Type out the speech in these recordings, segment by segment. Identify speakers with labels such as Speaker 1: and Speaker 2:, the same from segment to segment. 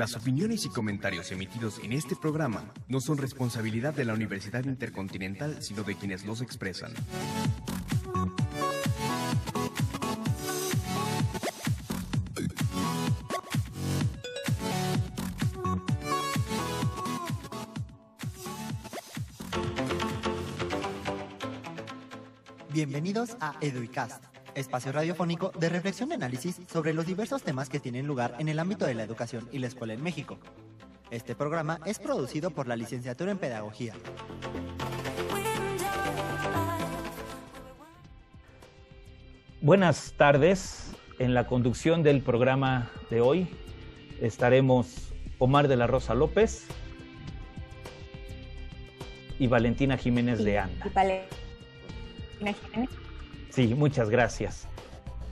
Speaker 1: Las opiniones y comentarios emitidos en este programa no son responsabilidad de la Universidad Intercontinental, sino de quienes los expresan.
Speaker 2: Bienvenidos a Eduicast, espacio radiofónico de reflexión y análisis sobre los diversos temas que tienen lugar en el ámbito de la educación y la escuela en México. Este programa es producido por la licenciatura en Pedagogía.
Speaker 3: Buenas tardes. En la conducción del programa de hoy estaremos Omar de la Rosa López y Valentina Jiménez de Anda. Sí, muchas gracias.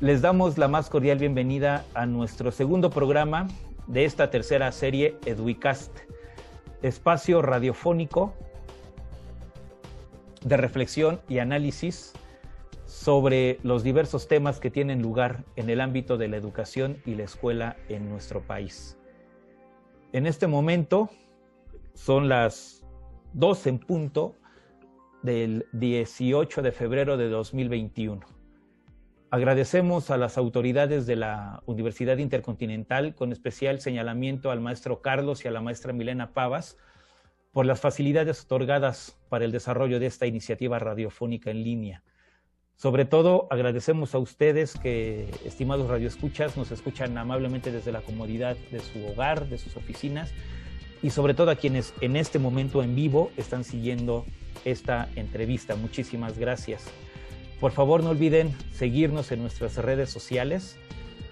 Speaker 3: Les damos la más cordial bienvenida a nuestro segundo programa de esta tercera serie Eduicast, espacio radiofónico de reflexión y análisis sobre los diversos temas que tienen lugar en el ámbito de la educación y la escuela en nuestro país. En este momento son las 12 en punto del 18 de febrero de 2021. Agradecemos a las autoridades de la Universidad Intercontinental, con especial señalamiento al maestro Carlos y a la maestra Milena Pavas, por las facilidades otorgadas para el desarrollo de esta iniciativa radiofónica en línea. Sobre todo, agradecemos a ustedes que, estimados radioescuchas, nos escuchan amablemente desde la comodidad de su hogar, de sus oficinas, y sobre todo a quienes en este momento en vivo están siguiendo esta entrevista. Muchísimas gracias. Por favor, no olviden seguirnos en nuestras redes sociales,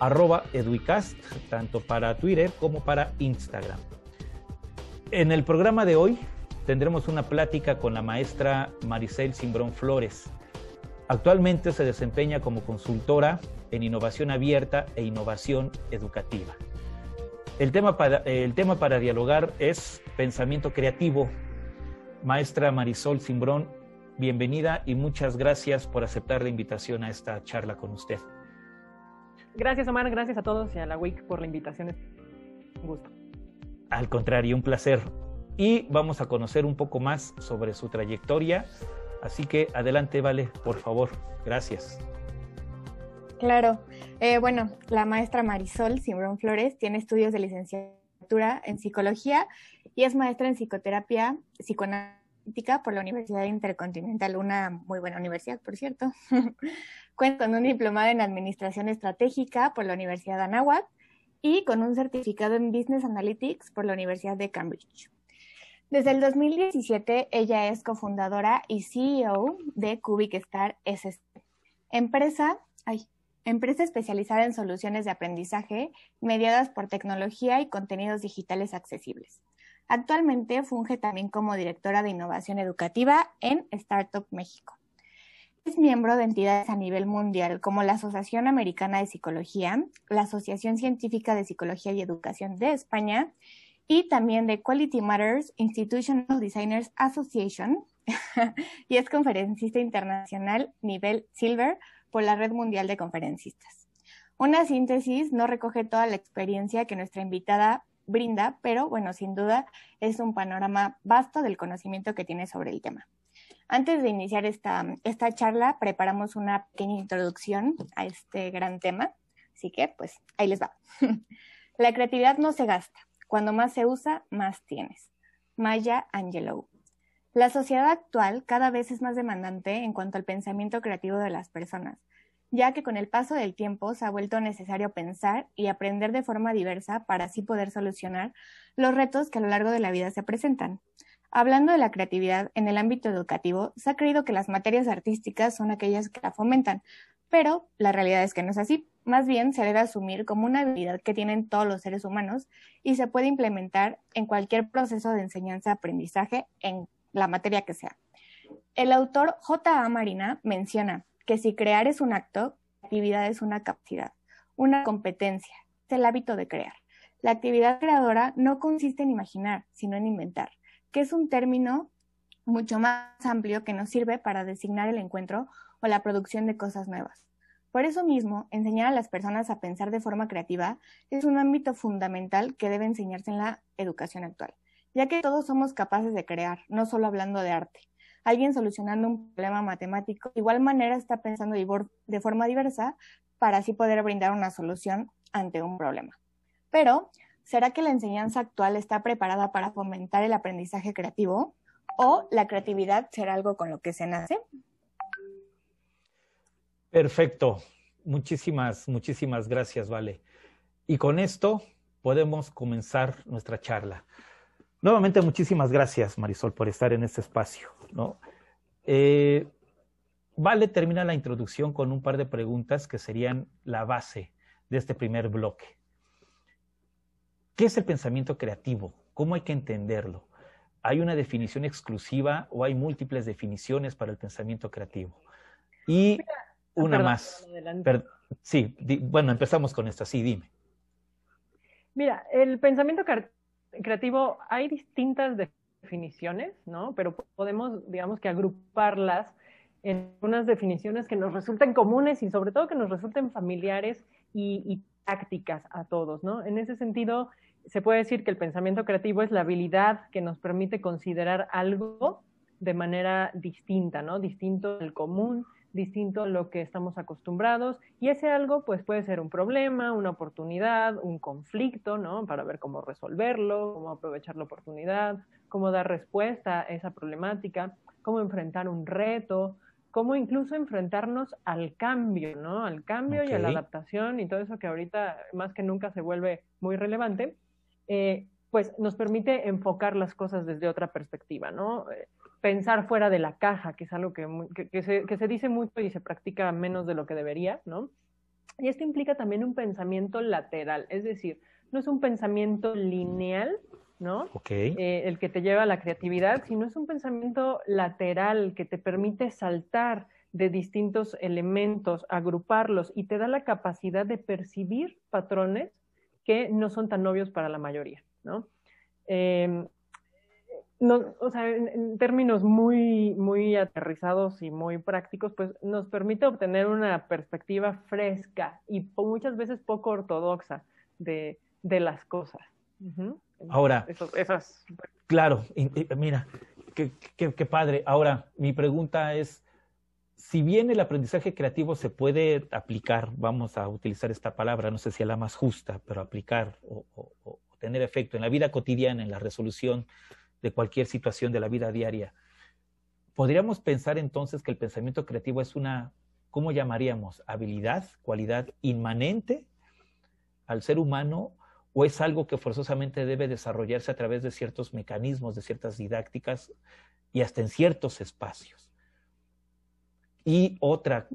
Speaker 3: arroba eduicast, tanto para Twitter como para Instagram. En el programa de hoy tendremos una plática con la maestra Maricel Simbrón Flores. Actualmente se desempeña como consultora en innovación abierta e innovación educativa. El tema para, el tema para dialogar es pensamiento creativo Maestra Marisol Simbrón, bienvenida y muchas gracias por aceptar la invitación a esta charla con usted.
Speaker 4: Gracias, Omar. Gracias a todos y a la WIC por la invitación. Un gusto.
Speaker 3: Al contrario, un placer. Y vamos a conocer un poco más sobre su trayectoria. Así que adelante, Vale, por favor. Gracias.
Speaker 5: Claro. Eh, bueno, la maestra Marisol Simbrón Flores tiene estudios de licenciatura en psicología y es maestra en psicoterapia por la Universidad Intercontinental, una muy buena universidad, por cierto. Cuenta con un diplomado en Administración Estratégica por la Universidad de Anáhuac y con un certificado en Business Analytics por la Universidad de Cambridge. Desde el 2017, ella es cofundadora y CEO de Cubic Star SC, empresa, empresa especializada en soluciones de aprendizaje mediadas por tecnología y contenidos digitales accesibles. Actualmente funge también como directora de innovación educativa en Startup México. Es miembro de entidades a nivel mundial como la Asociación Americana de Psicología, la Asociación Científica de Psicología y Educación de España y también de Quality Matters Institutional Designers Association y es conferencista internacional nivel Silver por la Red Mundial de Conferencistas. Una síntesis no recoge toda la experiencia que nuestra invitada brinda, pero bueno, sin duda es un panorama vasto del conocimiento que tiene sobre el tema. Antes de iniciar esta, esta charla, preparamos una pequeña introducción a este gran tema, así que pues ahí les va. La creatividad no se gasta, cuando más se usa, más tienes. Maya Angelou. La sociedad actual cada vez es más demandante en cuanto al pensamiento creativo de las personas ya que con el paso del tiempo se ha vuelto necesario pensar y aprender de forma diversa para así poder solucionar los retos que a lo largo de la vida se presentan. Hablando de la creatividad en el ámbito educativo, se ha creído que las materias artísticas son aquellas que la fomentan, pero la realidad es que no es así. Más bien se debe asumir como una habilidad que tienen todos los seres humanos y se puede implementar en cualquier proceso de enseñanza-aprendizaje en la materia que sea. El autor J. A. Marina menciona, que si crear es un acto, la actividad es una capacidad, una competencia, es el hábito de crear. La actividad creadora no consiste en imaginar, sino en inventar, que es un término mucho más amplio que nos sirve para designar el encuentro o la producción de cosas nuevas. Por eso mismo, enseñar a las personas a pensar de forma creativa es un ámbito fundamental que debe enseñarse en la educación actual, ya que todos somos capaces de crear, no solo hablando de arte. Alguien solucionando un problema matemático, de igual manera está pensando de forma diversa para así poder brindar una solución ante un problema. Pero, ¿será que la enseñanza actual está preparada para fomentar el aprendizaje creativo? ¿O la creatividad será algo con lo que se nace?
Speaker 3: Perfecto. Muchísimas, muchísimas gracias, Vale. Y con esto podemos comenzar nuestra charla. Nuevamente, muchísimas gracias, Marisol, por estar en este espacio. ¿No? Eh, vale termina la introducción con un par de preguntas que serían la base de este primer bloque. ¿Qué es el pensamiento creativo? ¿Cómo hay que entenderlo? ¿Hay una definición exclusiva o hay múltiples definiciones para el pensamiento creativo? Y una más. sí, bueno, empezamos con esta. Sí, dime.
Speaker 4: Mira, el pensamiento creativo, hay distintas definiciones, ¿no? Pero podemos, digamos que agruparlas en unas definiciones que nos resulten comunes y sobre todo que nos resulten familiares y, y prácticas a todos, ¿no? En ese sentido, se puede decir que el pensamiento creativo es la habilidad que nos permite considerar algo de manera distinta, ¿no? Distinto al común, distinto a lo que estamos acostumbrados. Y ese algo, pues, puede ser un problema, una oportunidad, un conflicto, ¿no? Para ver cómo resolverlo, cómo aprovechar la oportunidad, cómo dar respuesta a esa problemática, cómo enfrentar un reto, cómo incluso enfrentarnos al cambio, ¿no? Al cambio y a la adaptación y todo eso que ahorita más que nunca se vuelve muy relevante. Eh, pues nos permite enfocar las cosas desde otra perspectiva, ¿no? Pensar fuera de la caja, que es algo que, que, se, que, se, dice mucho y se practica menos de lo que debería, ¿no? Y esto implica también un pensamiento lateral, es decir, no es un pensamiento lineal, ¿no? Eh, el que te lleva a la creatividad, sino es un pensamiento lateral que te permite saltar de distintos elementos, agruparlos y te da la capacidad de percibir patrones que no son tan obvios para la mayoría, ¿no? Em, o sea, en, términos muy, muy aterrizados y muy prácticos, pues nos permite obtener una perspectiva fresca y muchas veces poco ortodoxa de, de las cosas.
Speaker 3: Ahora, claro, mira, qué, qué, qué padre. Ahora, mi pregunta es, si bien el aprendizaje creativo se puede aplicar, vamos a utilizar esta palabra, no sé si es la más justa, pero aplicar o, tener efecto en la vida cotidiana, en la resolución de cualquier situación de la vida diaria, podríamos pensar entonces que el pensamiento creativo es una, ¿cómo llamaríamos? Habilidad, cualidad inmanente al ser humano o es algo que forzosamente debe desarrollarse a través de ciertos mecanismos, de ciertas didácticas y hasta en ciertos espacios. Y otra,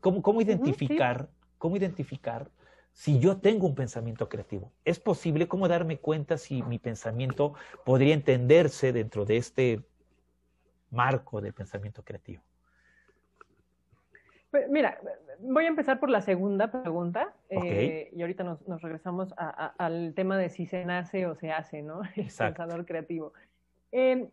Speaker 3: ¿cómo, cómo, identificar, cómo identificar si yo tengo un pensamiento creativo? ¿Es posible cómo darme cuenta si mi pensamiento podría entenderse dentro de este marco del pensamiento creativo?
Speaker 4: Pues, mira, voy a empezar por la segunda pregunta eh, y ahorita nos, regresamos al tema de si se nace o se hace, ¿no? El pensador creativo. Eh,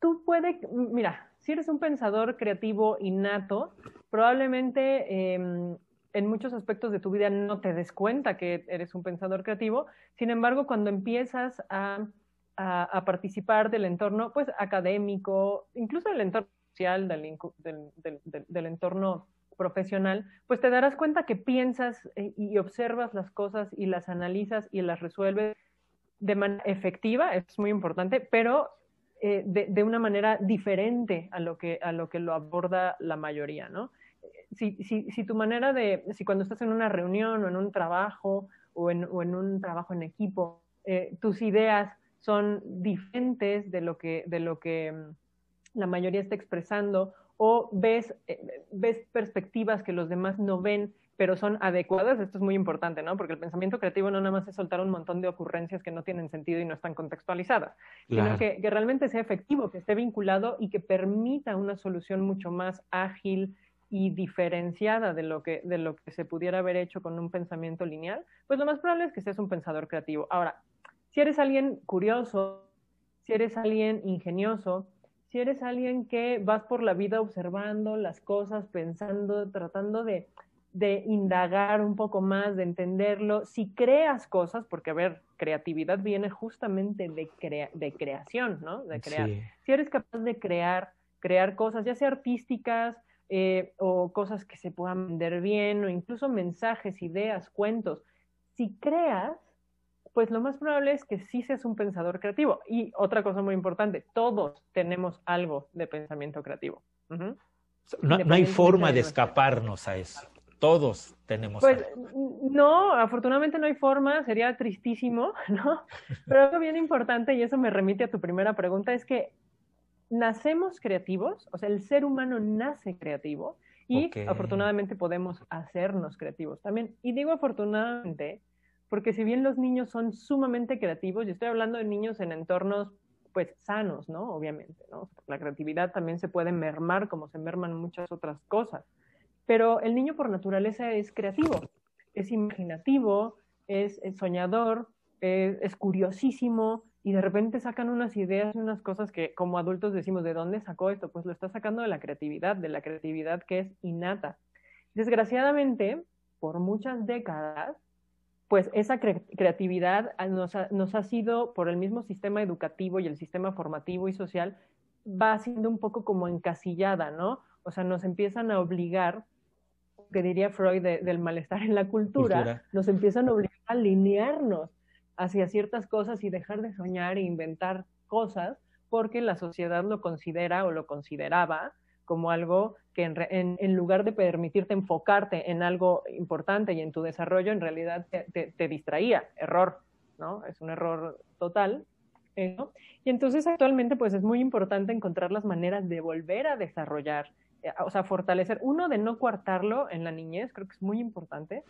Speaker 4: tú puedes, mira, si eres un pensador creativo innato, probablemente em, en muchos aspectos de tu vida no te des cuenta que eres un pensador creativo. Sin embargo, cuando empiezas a, participar del entorno pues, académico, incluso del entorno social, del, entorno profesional, pues te darás cuenta que piensas eh, y observas las cosas y las analizas y las resuelves de manera efectiva, es muy importante, pero eh, de, una manera diferente a lo, que, a lo que lo aborda la mayoría, ¿no? Si, si, si, tu manera de, si cuando estás en una reunión o en un trabajo o en, o en un trabajo en equipo, eh, tus ideas son diferentes de lo que, de lo que mm, la mayoría está expresando o ves, eh, ves perspectivas que los demás no ven pero son adecuadas, esto es muy importante, ¿no? Porque el pensamiento creativo no nada más es soltar un montón de ocurrencias que no tienen sentido y no están contextualizadas, sino que, que, realmente sea efectivo, que esté vinculado y que permita una solución mucho más ágil y diferenciada de lo que, de lo que se pudiera haber hecho con un pensamiento lineal, pues lo más probable es que seas un pensador creativo. Ahora, si eres alguien curioso, si eres alguien ingenioso, si eres alguien que vas por la vida observando las cosas, pensando, tratando de, de indagar un poco más, de entenderlo, si creas cosas, porque a ver, creatividad viene justamente de, crea de creación, ¿no? De crear. Si eres capaz de crear, crear cosas, ya sea artísticas eh, o cosas que se puedan vender bien, o incluso mensajes, ideas, cuentos, si creas, pues lo más probable es que sí seas un pensador creativo. Y otra cosa muy importante, todos tenemos algo de pensamiento creativo.
Speaker 3: no, hay forma de, escaparnos a eso. Todos tenemos.
Speaker 4: Pues no, afortunadamente no hay forma, sería tristísimo, ¿no? Pero algo bien importante, y eso me remite a tu primera pregunta, es que nacemos creativos, o sea, el ser humano nace creativo y afortunadamente podemos hacernos creativos también. Y digo afortunadamente porque si bien los niños son sumamente creativos, y estoy hablando de niños en entornos pues sanos, ¿no? Obviamente, ¿no? La creatividad también se puede mermar como se merman muchas otras cosas, pero el niño por naturaleza es creativo, es imaginativo, es, soñador, es, curiosísimo y de repente sacan unas ideas y unas cosas que como adultos decimos, ¿de dónde sacó esto? Pues lo está sacando de la creatividad, de la creatividad que es innata. Desgraciadamente, por muchas décadas, pues esa creatividad nos ha, nos ha, sido, por el mismo sistema educativo y el sistema formativo y social, va siendo un poco como encasillada, ¿no? O sea, nos empiezan a obligar, que diría Freud del malestar en la cultura, nos empiezan a obligar a alinearnos hacia ciertas cosas y dejar de soñar e inventar cosas porque la sociedad lo considera o lo consideraba como algo que en, lugar de permitirte enfocarte en algo importante y en tu desarrollo, en realidad te, distraía. Error, ¿no? Es un error total. ¿eh? Y entonces actualmente pues es muy importante encontrar las maneras de volver a desarrollar, o sea, fortalecer, uno de no coartarlo en la niñez, creo que es muy importante,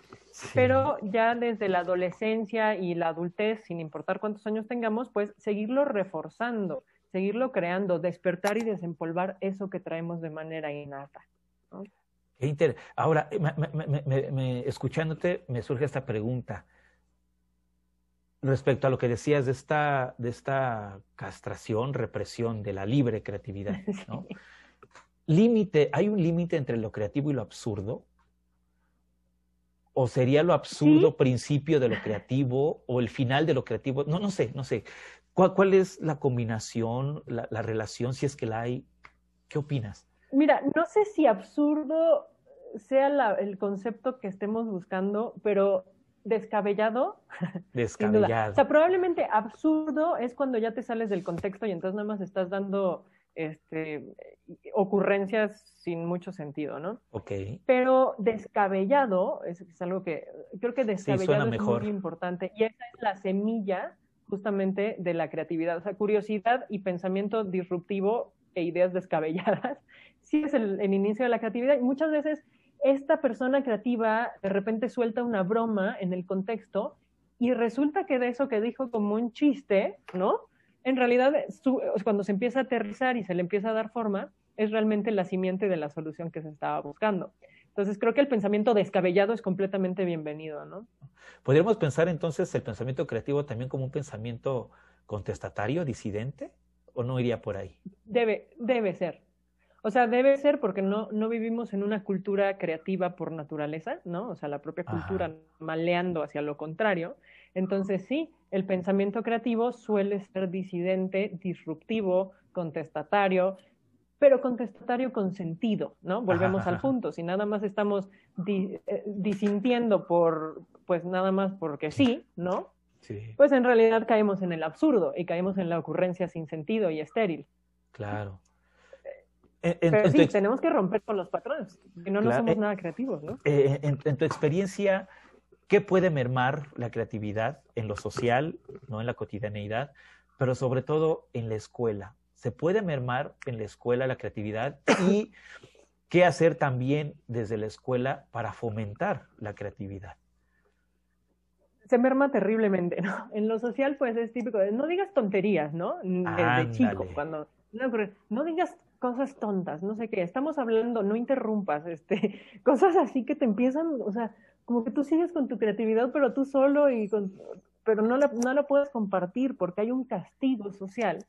Speaker 4: pero ya desde la adolescencia y la adultez, sin importar cuántos años tengamos, pues seguirlo reforzando seguirlo creando, despertar y desempolvar eso que traemos de manera innata.
Speaker 3: Ahora, escuchándote, me surge esta pregunta respecto a lo que decías de esta, de esta castración, represión de la libre creatividad. Límite, ¿hay un límite entre lo creativo y lo absurdo? ¿O sería lo absurdo principio de lo creativo o el final de lo creativo? No, no sé, no sé. ¿Cuál, es la combinación, la, relación, si es que la hay? ¿Qué opinas?
Speaker 4: Mira, no sé si absurdo sea el concepto que estemos buscando, pero descabellado.
Speaker 3: Descabellado.
Speaker 4: O sea, probablemente absurdo es cuando ya te sales del contexto y entonces nada más estás dando este, ocurrencias sin mucho sentido, ¿no?
Speaker 3: Ok.
Speaker 4: Pero descabellado es, algo que creo que descabellado es muy importante y esa es la semilla justamente de la creatividad. O sea, curiosidad y pensamiento disruptivo e ideas descabelladas, sí es el, inicio de la creatividad. Y muchas veces esta persona creativa de repente suelta una broma en el contexto y resulta que de eso que dijo como un chiste, ¿no? En realidad, cuando se empieza a aterrizar y se le empieza a dar forma, es realmente la simiente de la solución que se estaba buscando. Entonces creo que el pensamiento descabellado es completamente bienvenido, ¿no?
Speaker 3: ¿Podríamos pensar entonces el pensamiento creativo también como un pensamiento contestatario, disidente, o no iría por ahí?
Speaker 4: Debe, debe ser. O sea, debe ser porque no, no vivimos en una cultura creativa por naturaleza, ¿no? O sea, la propia cultura maleando hacia lo contrario. Entonces, sí, el pensamiento creativo suele ser disidente, disruptivo, contestatario, pero contestatario con sentido, ¿no? Volvemos al punto. Si nada más estamos eh, disintiendo por, pues nada más porque sí, ¿no? Sí. Pues en realidad caemos en el absurdo y caemos en la ocurrencia sin sentido y estéril.
Speaker 3: Claro.
Speaker 4: Eh, pero sí, tenemos que romper con los patrones, que no, no somos eh, nada creativos, ¿no?
Speaker 3: en, tu experiencia, ¿qué puede mermar la creatividad en lo social, no en la cotidianeidad, pero sobre todo en la escuela? se puede mermar en la escuela la creatividad y qué hacer también desde la escuela para fomentar la creatividad.
Speaker 4: Se merma terriblemente, ¿no? En lo social, pues es típico de no digas tonterías, ¿no? Desde chico, cuando no, digas cosas tontas, no sé qué, estamos hablando, no interrumpas, este, cosas así que te empiezan, o sea, como que tú sigues con tu creatividad, pero tú solo y con, pero no la, no la puedes compartir porque hay un castigo social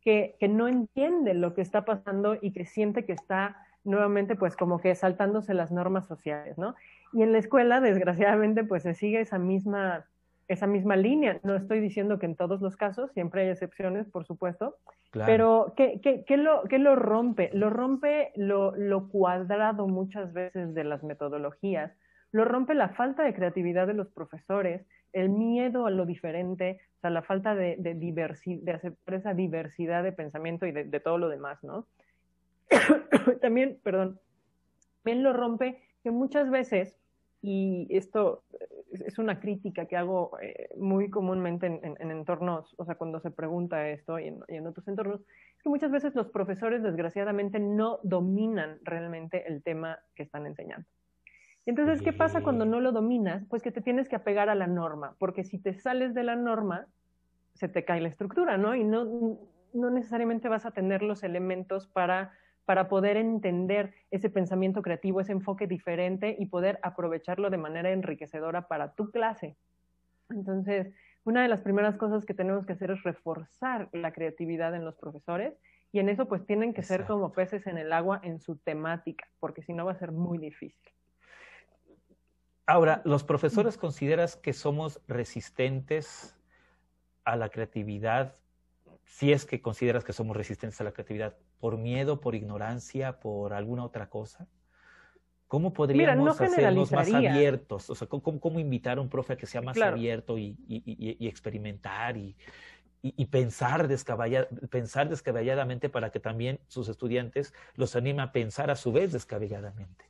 Speaker 4: que, que no entiende lo que está pasando y que siente que está nuevamente pues como que saltándose las normas sociales, ¿no? Y en la escuela, desgraciadamente, pues se sigue esa misma, esa misma línea. No estoy diciendo que en todos los casos, siempre hay excepciones, por supuesto, pero ¿qué, qué, qué, lo, ¿qué lo rompe? Lo rompe lo, lo cuadrado muchas veces de las metodologías, lo rompe la falta de creatividad de los profesores, el miedo a lo diferente, o sea, la falta de, de, de aceptar esa diversidad de pensamiento y de, todo lo demás, ¿no? también, perdón, también lo rompe que muchas veces, y esto es una crítica que hago eh, muy comúnmente en, en, en, entornos, o sea, cuando se pregunta esto y en, y en, otros entornos, es que muchas veces los profesores desgraciadamente no dominan realmente el tema que están enseñando. Entonces, ¿qué pasa cuando no lo dominas? Pues que te tienes que apegar a la norma, porque si te sales de la norma, se te cae la estructura, ¿no? Y no, no necesariamente vas a tener los elementos para para poder entender ese pensamiento creativo, ese enfoque diferente y poder aprovecharlo de manera enriquecedora para tu clase. Entonces, una de las primeras cosas que tenemos que hacer es reforzar la creatividad en los profesores y en eso pues tienen que Exacto. ser como peces en el agua en su temática, porque si no va a ser muy difícil.
Speaker 3: Ahora, ¿los profesores consideras que somos resistentes a la creatividad si es que consideras que somos resistentes a la creatividad, por miedo, por ignorancia, por alguna otra cosa? ¿Cómo podríamos Mira, no hacernos más abiertos? O sea, ¿cómo, ¿cómo, invitar a un profe a que sea más claro. abierto y, y, y, experimentar y, pensar, pensar descabelladamente para que también sus estudiantes los anime a pensar a su vez descabelladamente?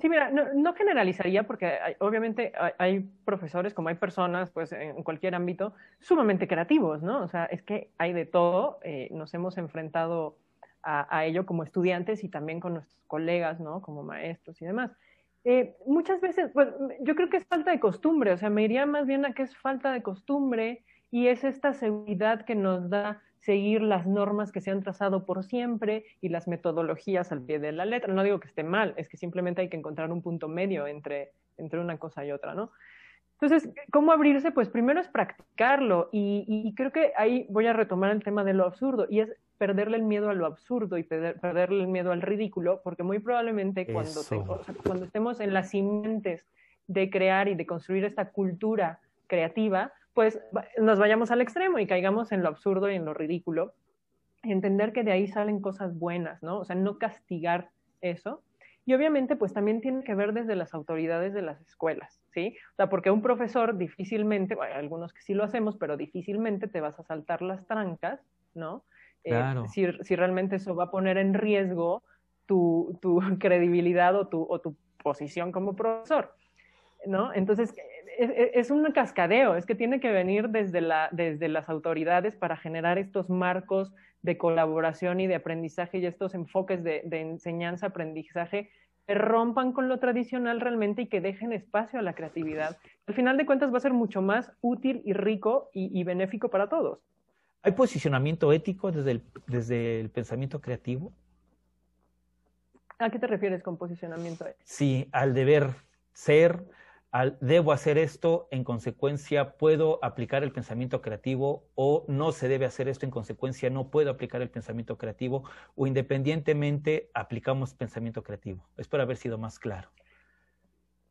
Speaker 4: Sí, mira, no, generalizaría porque obviamente hay, profesores, como hay personas, pues en cualquier ámbito, sumamente creativos, ¿no? O sea, es que hay de todo, eh, nos hemos enfrentado a, a, ello como estudiantes y también con nuestros colegas, ¿no? Como maestros y demás. Eh, muchas veces, pues yo creo que es falta de costumbre, o sea, me iría más bien a que es falta de costumbre y es esta seguridad que nos da seguir las normas que se han trazado por siempre y las metodologías al pie de la letra. No digo que esté mal, es que simplemente hay que encontrar un punto medio entre, entre una cosa y otra, ¿no? Entonces, ¿cómo abrirse? Pues primero es practicarlo y, y, creo que ahí voy a retomar el tema de lo absurdo y es perderle el miedo a lo absurdo y perder, perderle el miedo al ridículo, porque muy probablemente cuando, te, o sea, cuando estemos en las simientes de crear y de construir esta cultura creativa, pues nos vayamos al extremo y caigamos en lo absurdo y en lo ridículo. Entender que de ahí salen cosas buenas, ¿no? O sea, no castigar eso. Y obviamente, pues también tiene que ver desde las autoridades de las escuelas, ¿sí? O sea, porque un profesor difícilmente, bueno, hay algunos que sí lo hacemos, pero difícilmente te vas a saltar las trancas, ¿no?
Speaker 3: Claro.
Speaker 4: Eh, si, si, realmente eso va a poner en riesgo tu, tu credibilidad o tu, o tu posición como profesor, ¿no? Entonces, es, es, un cascadeo, es que tiene que venir desde, la, desde las autoridades para generar estos marcos de colaboración y de aprendizaje y estos enfoques de, de enseñanza-aprendizaje que rompan con lo tradicional realmente y que dejen espacio a la creatividad. Al final de cuentas va a ser mucho más útil y rico y, y benéfico para todos.
Speaker 3: ¿Hay posicionamiento ético desde el, desde el pensamiento creativo?
Speaker 4: ¿A qué te refieres con posicionamiento ético?
Speaker 3: Sí, al deber ser, al, debo hacer esto, en consecuencia puedo aplicar el pensamiento creativo o no se debe hacer esto, en consecuencia no puedo aplicar el pensamiento creativo o independientemente aplicamos pensamiento creativo. Espero haber sido más claro.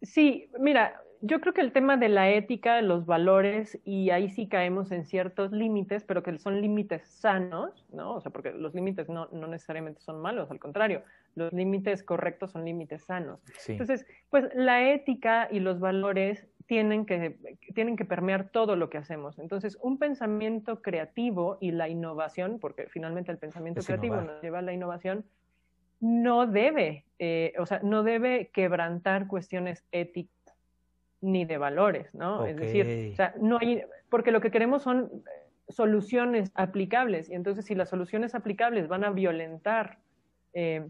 Speaker 4: Sí, mira, yo creo que el tema de la ética, los valores, y ahí sí caemos en ciertos límites, pero que son límites sanos, ¿no? O sea, porque los límites no, no necesariamente son malos, al contrario, los límites correctos son límites sanos.
Speaker 3: Sí.
Speaker 4: Entonces, pues la ética y los valores tienen que, tienen que permear todo lo que hacemos. Entonces, un pensamiento creativo y la innovación, porque finalmente el pensamiento es creativo innovar. nos lleva a la innovación, no debe, eh, o sea, no debe quebrantar cuestiones éticas ni de valores, ¿no?
Speaker 3: Okay.
Speaker 4: Es decir, o sea, no hay, porque lo que queremos son soluciones aplicables, y entonces si las soluciones aplicables van a violentar eh,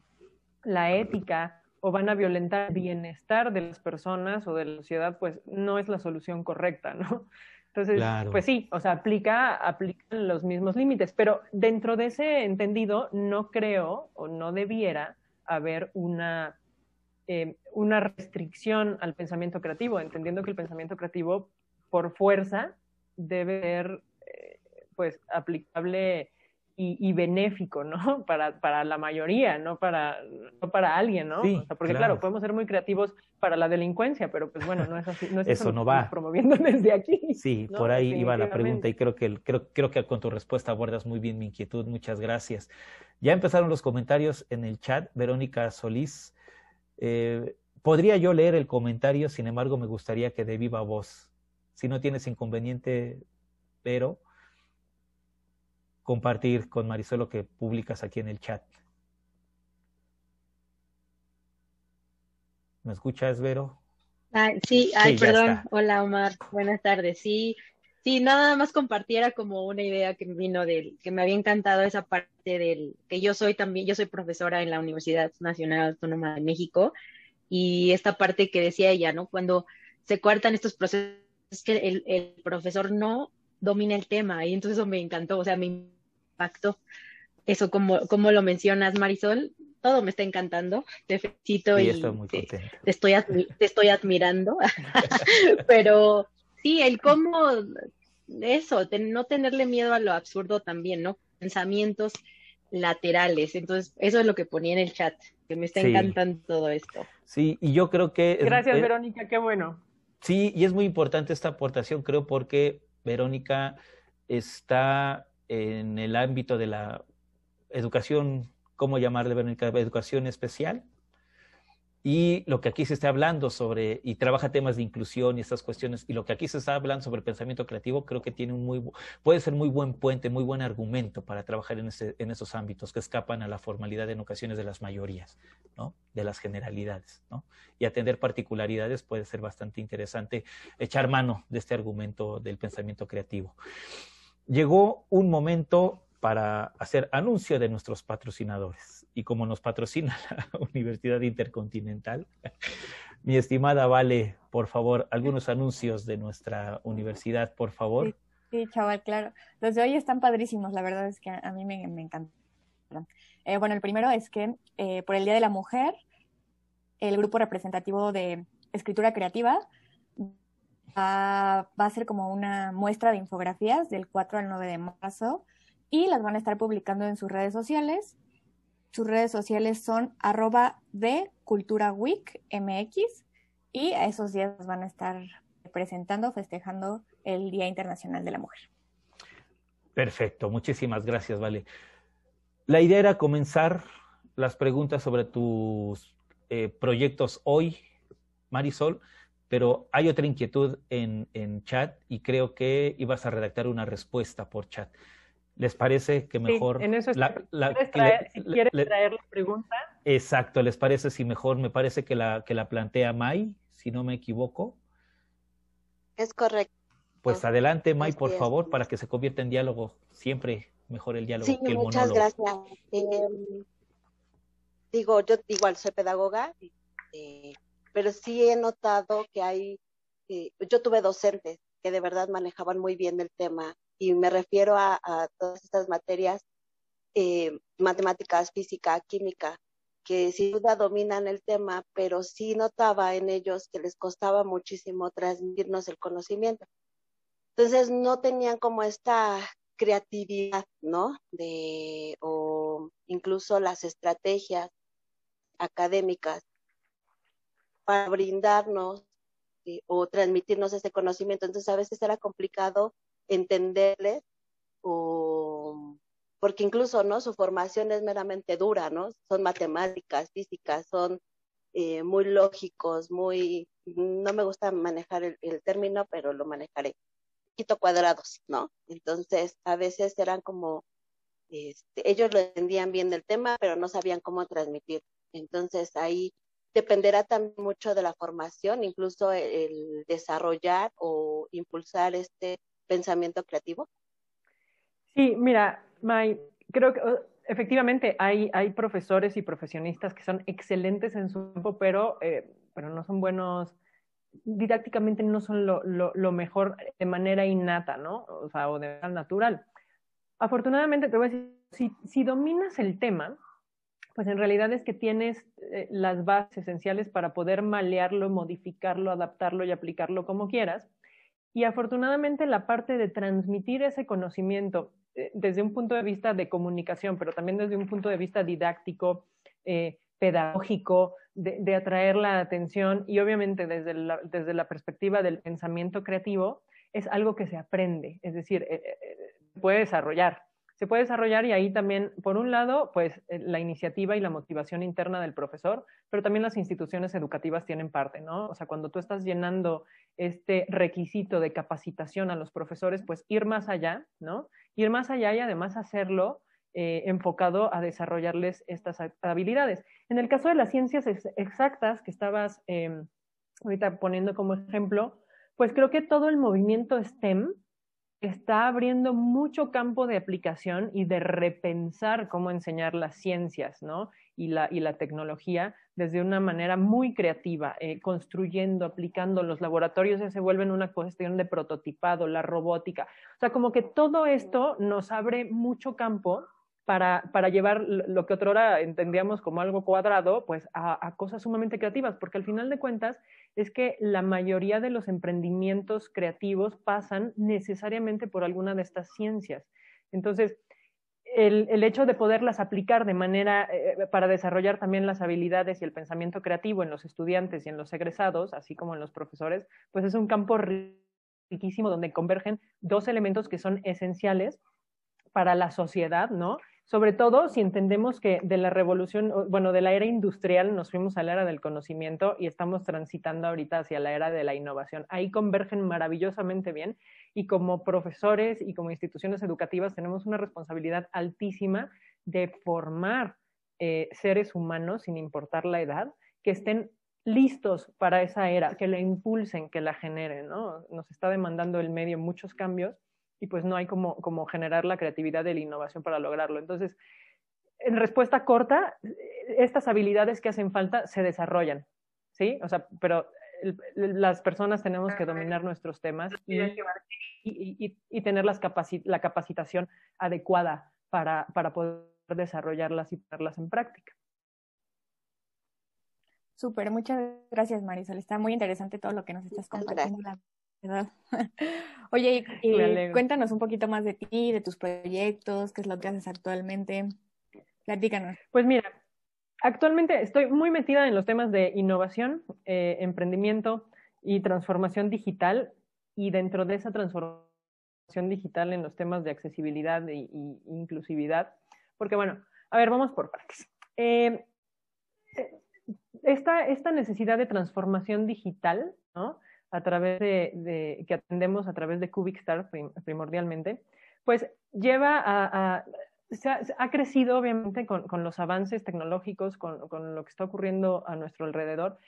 Speaker 4: la ética o van a violentar el bienestar de las personas o de la sociedad, pues no es la solución correcta, ¿no? Entonces,
Speaker 3: claro.
Speaker 4: pues sí, o sea, aplica, aplica los mismos límites, pero dentro de ese entendido no creo o no debiera haber una, eh, una restricción al pensamiento creativo, entendiendo que el pensamiento creativo por fuerza debe ser, eh, pues aplicable y, benéfico, ¿no? Para, para la mayoría, no para, no para alguien, ¿no?
Speaker 3: Sí,
Speaker 4: porque claro. podemos ser muy creativos para la delincuencia, pero pues bueno, no es así. No es
Speaker 3: eso, no va.
Speaker 4: Promoviendo desde aquí.
Speaker 3: Sí, por ahí iba la pregunta y creo que, creo, creo que con tu respuesta abordas muy bien mi inquietud. Muchas gracias. Ya empezaron los comentarios en el chat. Verónica Solís. Eh, podría yo leer el comentario, sin embargo, me gustaría que de viva voz. Si no tienes inconveniente, pero compartir con Marisol lo que publicas aquí en el chat. ¿Me escuchas, Vero?
Speaker 6: sí, ay, perdón. Hola, Omar. Buenas tardes. Sí, sí, nada más compartiera como una idea que me vino del, que me había encantado esa parte del, que yo soy también, yo soy profesora en la Universidad Nacional Autónoma de México, y esta parte que decía ella, ¿no? Cuando se cuartan estos procesos, es que el, el profesor no domina el tema, y entonces eso me encantó, o sea, me impacto. Eso, como, como lo mencionas, Marisol, todo me está encantando. Te felicito y te, estoy, te estoy admirando. Pero sí, el cómo, eso, no tenerle miedo a lo absurdo también, ¿no? Pensamientos laterales. Entonces, eso es lo que ponía en el chat, que me está encantando todo esto.
Speaker 3: Sí, y yo creo que...
Speaker 4: Gracias, Verónica, qué bueno.
Speaker 3: Sí, y es muy importante esta aportación, creo, porque Verónica está en el ámbito de la educación, ¿cómo llamarle, Verónica? Educación especial. Y lo que aquí se está hablando sobre, y trabaja temas de inclusión y estas cuestiones, y lo que aquí se está hablando sobre pensamiento creativo, creo que tiene un muy, puede ser muy buen puente, muy buen argumento para trabajar en, ese, en esos ámbitos que escapan a la formalidad en ocasiones de las mayorías, ¿no? De las generalidades, ¿no? Y atender particularidades puede ser bastante interesante echar mano de este argumento del pensamiento creativo llegó un momento para hacer anuncio de nuestros patrocinadores. Y como nos patrocina la Universidad Intercontinental, mi estimada Vale, por favor, algunos anuncios de nuestra universidad, por favor.
Speaker 5: Sí, chaval, claro. Los de hoy están padrísimos, la verdad es que a mí me, encantan. Eh, bueno, el primero es que eh, por el Día de la Mujer, el grupo representativo de escritura creativa va, a ser como una muestra de infografías del 4 al 9 de marzo y las van a estar publicando en sus redes sociales. Sus redes sociales son arroba de cultura week mx y a esos días van a estar presentando, festejando el Día Internacional de la Mujer.
Speaker 3: Perfecto, muchísimas gracias, Vale. La idea era comenzar las preguntas sobre tus eh, proyectos hoy, Marisol, pero hay otra inquietud en, en, chat y creo que ibas a redactar una respuesta por chat. ¿Les parece que mejor...
Speaker 4: Sí, en eso la, traer, si quieres traer la pregunta.
Speaker 3: Exacto, ¿les parece si mejor? Me parece que la, que la plantea May, si no me equivoco.
Speaker 6: Es correcto.
Speaker 3: Pues adelante, May, por favor, para que se convierta en diálogo. Siempre mejor el diálogo que el
Speaker 6: muchas gracias. Eh, digo, yo igual soy pedagoga. Eh, pero sí he notado que hay, eh, yo tuve docentes que de verdad manejaban muy bien el tema y me refiero a, todas estas materias, eh, matemáticas, física, química, que sin duda dominan el tema, pero sí notaba en ellos que les costaba muchísimo transmitirnos el conocimiento. Entonces no tenían como esta creatividad, ¿no? De, o incluso las estrategias académicas para brindarnos eh, o transmitirnos ese conocimiento. Entonces a veces era complicado entenderles o porque incluso no su formación es meramente dura, ¿no? Son matemáticas, físicas, son eh, muy lógicos, muy no me gusta manejar el, término, pero lo manejaré. Quito cuadrados, ¿no? Entonces a veces eran como este, ellos lo entendían bien del tema, pero no sabían cómo transmitir. Entonces ahí dependerá también mucho de la formación, incluso el, desarrollar o impulsar este pensamiento creativo.
Speaker 4: Sí, mira, May, creo que efectivamente hay, hay profesores y profesionistas que son excelentes en su campo, pero, eh, pero no son buenos, didácticamente no son lo, lo, mejor de manera innata, ¿no? O sea, o de manera natural. Afortunadamente, te voy a decir, si, si dominas el tema, pues en realidad es que tienes eh, las bases esenciales para poder malearlo, modificarlo, adaptarlo y aplicarlo como quieras. Y afortunadamente la parte de transmitir ese conocimiento eh, desde un punto de vista de comunicación, pero también desde un punto de vista didáctico, eh, pedagógico, de, atraer la atención y obviamente desde la, desde la perspectiva del pensamiento creativo, es algo que se aprende, es decir, puede desarrollar se puede desarrollar y ahí también, por un lado, pues eh, la iniciativa y la motivación interna del profesor, pero también las instituciones educativas tienen parte, ¿no? O sea, cuando tú estás llenando este requisito de capacitación a los profesores, pues ir más allá, ¿no? Ir más allá y además hacerlo eh, enfocado a desarrollarles estas habilidades. En el caso de las ciencias exactas que estabas em, ahorita poniendo como ejemplo, pues creo que todo el movimiento STEM, está abriendo mucho campo de aplicación y de repensar cómo enseñar las ciencias, ¿no? Y la, y la tecnología desde una manera muy creativa, eh, construyendo, aplicando. Los laboratorios ya se vuelven una cuestión de prototipado, la robótica. O sea, como que todo esto nos abre mucho campo para, para llevar lo que otrora entendíamos como algo cuadrado, pues a, a cosas sumamente creativas, porque al final de cuentas es que la mayoría de los emprendimientos creativos pasan necesariamente por alguna de estas ciencias. Entonces, el, el hecho de poderlas aplicar de manera eh, para desarrollar también las habilidades y el pensamiento creativo en los estudiantes y en los egresados, así como en los profesores, pues es un campo riquísimo donde convergen dos elementos que son esenciales para la sociedad, ¿no? Sobre todo si entendemos que de la revolución, bueno, de la era industrial nos fuimos a la era del conocimiento y estamos transitando ahorita hacia la era de la innovación. Ahí convergen maravillosamente bien y como profesores y como instituciones educativas tenemos una responsabilidad altísima de formar eh, seres humanos, sin importar la edad, que estén listos para esa era, que la impulsen, que la generen, ¿no? Nos está demandando el medio muchos cambios y pues no hay como, como generar la creatividad y la innovación para lograrlo. Entonces, en respuesta corta, estas habilidades que hacen falta se desarrollan, ¿sí? O sea, pero las personas tenemos que dominar nuestros temas y, y, y, tener las la capacitación adecuada para, para poder desarrollarlas y ponerlas en práctica.
Speaker 5: Súper, muchas gracias Marisol. Está muy interesante todo lo que nos estás compartiendo. Oye, cuéntanos un poquito más de ti, de tus proyectos, qué es lo que haces actualmente. Platícanos.
Speaker 4: Pues mira, actualmente estoy muy metida en los temas de innovación, eh, emprendimiento y transformación digital. Y dentro de esa transformación digital en los temas de accesibilidad e, inclusividad. Porque bueno, a ver, vamos por partes. Eh, eh, esta, esta necesidad de transformación digital, ¿no? A través de, que atendemos a través de Cubicstar primordialmente, pues lleva a, se ha, crecido obviamente con, con, los avances tecnológicos, con, con, lo que está ocurriendo a nuestro alrededor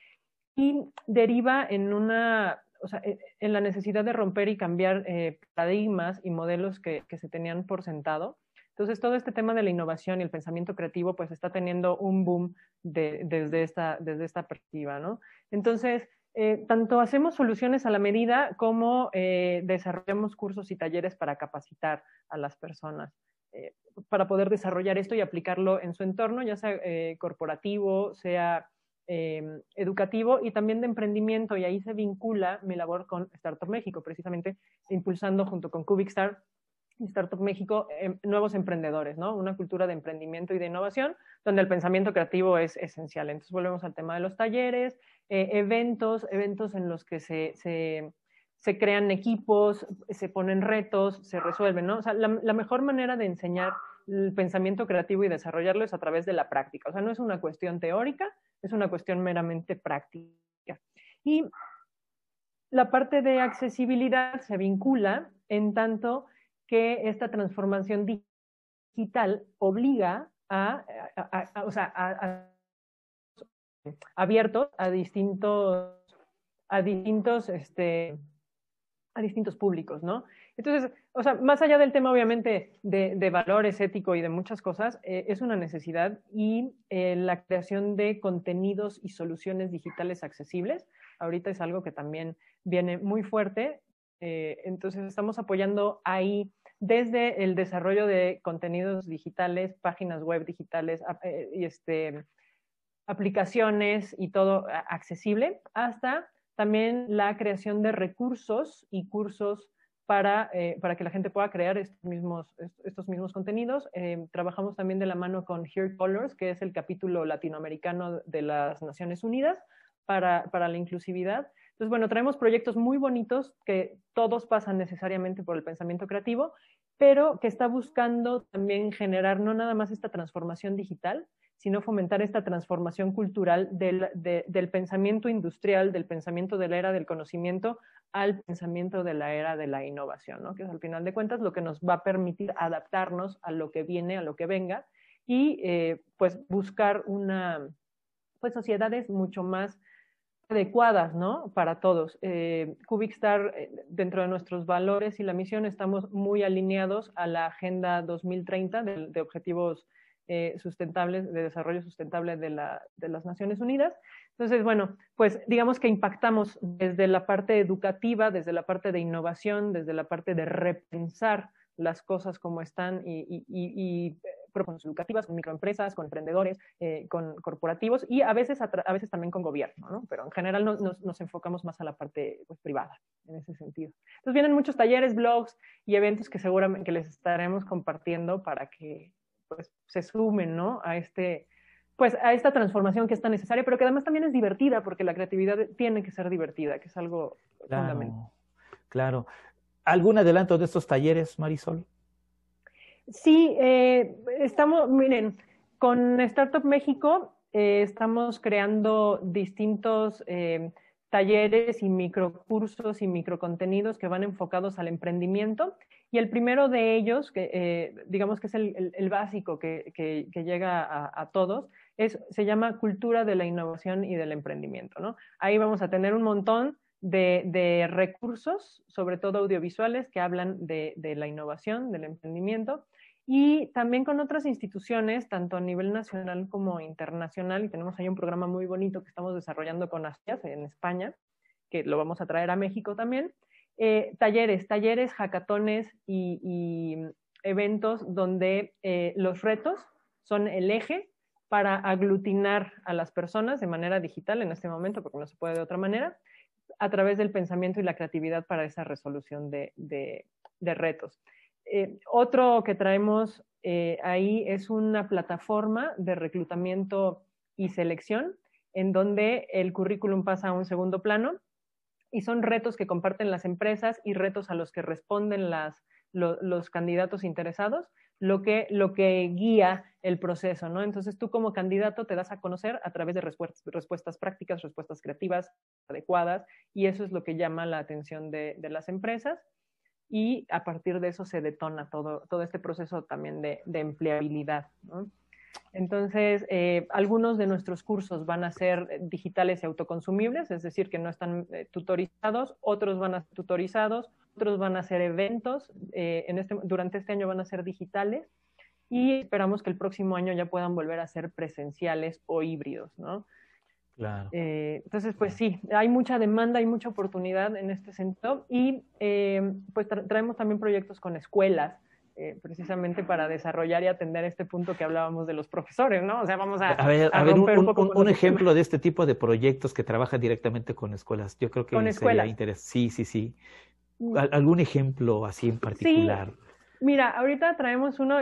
Speaker 4: y deriva en una, o sea, e, en la necesidad de romper y cambiar eh, paradigmas y modelos que, que, se tenían por sentado. Entonces, todo este tema de la innovación y el pensamiento creativo, pues está teniendo un boom de, desde, esta, desde esta perspectiva, ¿no? Entonces, eh, tanto hacemos soluciones a la medida como eh, desarrollamos cursos y talleres para capacitar a las personas, eh, para poder desarrollar esto y aplicarlo en su entorno, ya sea corporativo, sea educativo y también de emprendimiento. Y ahí se vincula mi labor con Startup México, precisamente impulsando junto con Cubicstar Startup México, em, nuevos emprendedores, ¿no? Una cultura de emprendimiento y de innovación, donde el pensamiento creativo es esencial. Entonces volvemos al tema de los talleres, eh, eventos, eventos en los que se, se, crean equipos, se ponen retos, se resuelven, ¿no? O sea, la, mejor manera de enseñar el pensamiento creativo y desarrollarlo es a través de la práctica. O sea, no es una cuestión teórica, es una cuestión meramente práctica. Y la parte de accesibilidad se vincula en tanto que esta transformación digital obliga a, o sea, a, abiertos a distintos, a distintos, este, a distintos públicos, ¿no? Entonces, o sea, más allá del tema, obviamente, de, de valores ético y de muchas cosas, eh, es una necesidad y eh, la creación de contenidos y soluciones digitales accesibles, ahorita es algo que también viene muy fuerte. Eh, entonces, estamos apoyando ahí desde el desarrollo de contenidos digitales, páginas web digitales, y este, aplicaciones y todo accesible, hasta también la creación de recursos y cursos para, eh, para que la gente pueda crear estos mismos, estos mismos contenidos. Eh, trabajamos también de la mano con Here Colors, que es el capítulo latinoamericano de las Naciones Unidas para, para la inclusividad. Entonces, bueno, traemos proyectos muy bonitos que todos pasan necesariamente por el pensamiento creativo, pero que está buscando también generar no nada más esta transformación digital, sino fomentar esta transformación cultural del, del, pensamiento industrial, del pensamiento de la era del conocimiento al pensamiento de la era de la innovación, ¿no? que es al final de cuentas lo que nos va a permitir adaptarnos a lo que viene, a lo que venga, y eh, pues buscar una, pues sociedades mucho más adecuadas, ¿no? Para todos. Eh, Cubicstar, eh, dentro de nuestros valores y la misión, estamos muy alineados a la Agenda 2030 de, de Objetivos eh, sustentables, de desarrollo sustentable de, la, de las Naciones Unidas. Entonces, bueno, pues digamos que impactamos desde la parte educativa, desde la parte de innovación, desde la parte de repensar las cosas como están y, y, y, y educativas, con microempresas, con emprendedores, eh, con corporativos y a veces, a, veces también con gobierno, ¿no? Pero en general no, nos, nos, enfocamos más a la parte pues, privada en ese sentido. Entonces vienen muchos talleres, blogs y eventos que seguramente que les estaremos compartiendo para que pues, se sumen, ¿no? A este, pues a esta transformación que es tan necesaria, pero que además también es divertida, porque la creatividad tiene que ser divertida, que es algo
Speaker 3: claro,
Speaker 4: fundamental.
Speaker 3: Claro. ¿Algún adelanto de estos talleres, Marisol?
Speaker 4: Sí, eh, estamos, miren, con Startup México eh, estamos creando distintos eh, talleres y microcursos y microcontenidos que van enfocados al emprendimiento y el primero de ellos, que eh, digamos que es el, básico que, llega a, todos, es, se llama Cultura de la Innovación y del Emprendimiento. ¿no? Ahí vamos a tener un montón de, recursos, sobre todo audiovisuales, que hablan de, de, la innovación, del emprendimiento, y también con otras instituciones, tanto a nivel nacional como internacional, y tenemos ahí un programa muy bonito que estamos desarrollando con ASIAS en España, que lo vamos a traer a México también, eh, talleres, talleres, hackatones y, y eventos donde eh, los retos son el eje para aglutinar a las personas de manera digital en este momento, porque no se puede de otra manera, a través del pensamiento y la creatividad para esa resolución de retos. Eh, otro que traemos eh, ahí es una plataforma de reclutamiento y selección, en donde el currículum pasa a un segundo plano y son retos que comparten las empresas y retos a los que responden las, lo, los candidatos interesados, lo que, lo que guía el proceso, ¿no? Entonces tú como candidato te das a conocer a través de respuestas, respuestas prácticas, respuestas creativas adecuadas, y eso es lo que llama la atención de, de las empresas y a partir de eso se detona todo, todo este proceso también de, de empleabilidad. Entonces, eh, algunos de nuestros cursos van a ser digitales y autoconsumibles, es decir, que no están eh, tutorizados, otros van a ser tutorizados, otros van a ser eventos, eh, en este, durante este año van a ser digitales y esperamos que el próximo año ya puedan volver a ser presenciales o híbridos, ¿no?
Speaker 3: Claro.
Speaker 4: Eh, entonces, pues sí, hay mucha demanda, hay mucha oportunidad en este sentido y eh, pues tra traemos también proyectos con escuelas, eh, precisamente para desarrollar y atender este punto que hablábamos de los profesores, ¿no? O sea, vamos a,
Speaker 3: a ver, a, a ver un, un, un, un ejemplo de este tipo de proyectos que trabajan directamente con escuelas. Yo creo que
Speaker 4: con
Speaker 3: sería interesante. Sí, sí, sí. ¿Algún ejemplo así en particular?
Speaker 4: Sí. Mira, ahorita traemos uno,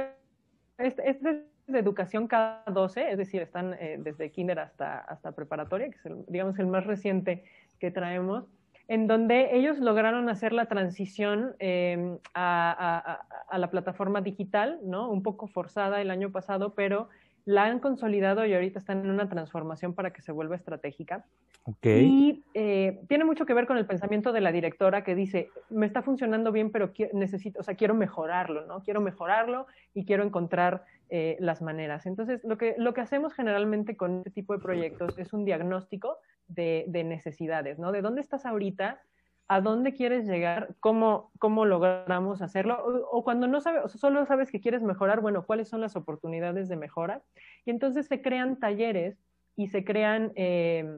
Speaker 4: este, este de educación cada 12, es decir, están eh, desde kinder hasta, hasta preparatoria, que es el, digamos el más reciente que traemos, en donde ellos lograron hacer la transición eh, a, a, a, la plataforma digital, ¿no? Un poco forzada el año pasado, pero la han consolidado y ahorita están en una transformación para que se vuelva estratégica.
Speaker 3: Okay.
Speaker 4: Y eh, tiene mucho que ver con el pensamiento de la directora que dice, me está funcionando bien, pero necesito, o sea, quiero mejorarlo, ¿no? Quiero mejorarlo y quiero encontrar eh, las maneras. Entonces, lo que, lo que hacemos generalmente con este tipo de proyectos es un diagnóstico de, de necesidades, ¿no? De dónde estás ahorita, a dónde quieres llegar, cómo, cómo logramos hacerlo, o, cuando no sabes, solo sabes que quieres mejorar, bueno, cuáles son las oportunidades de mejora. Y entonces se crean talleres y se crean, eh,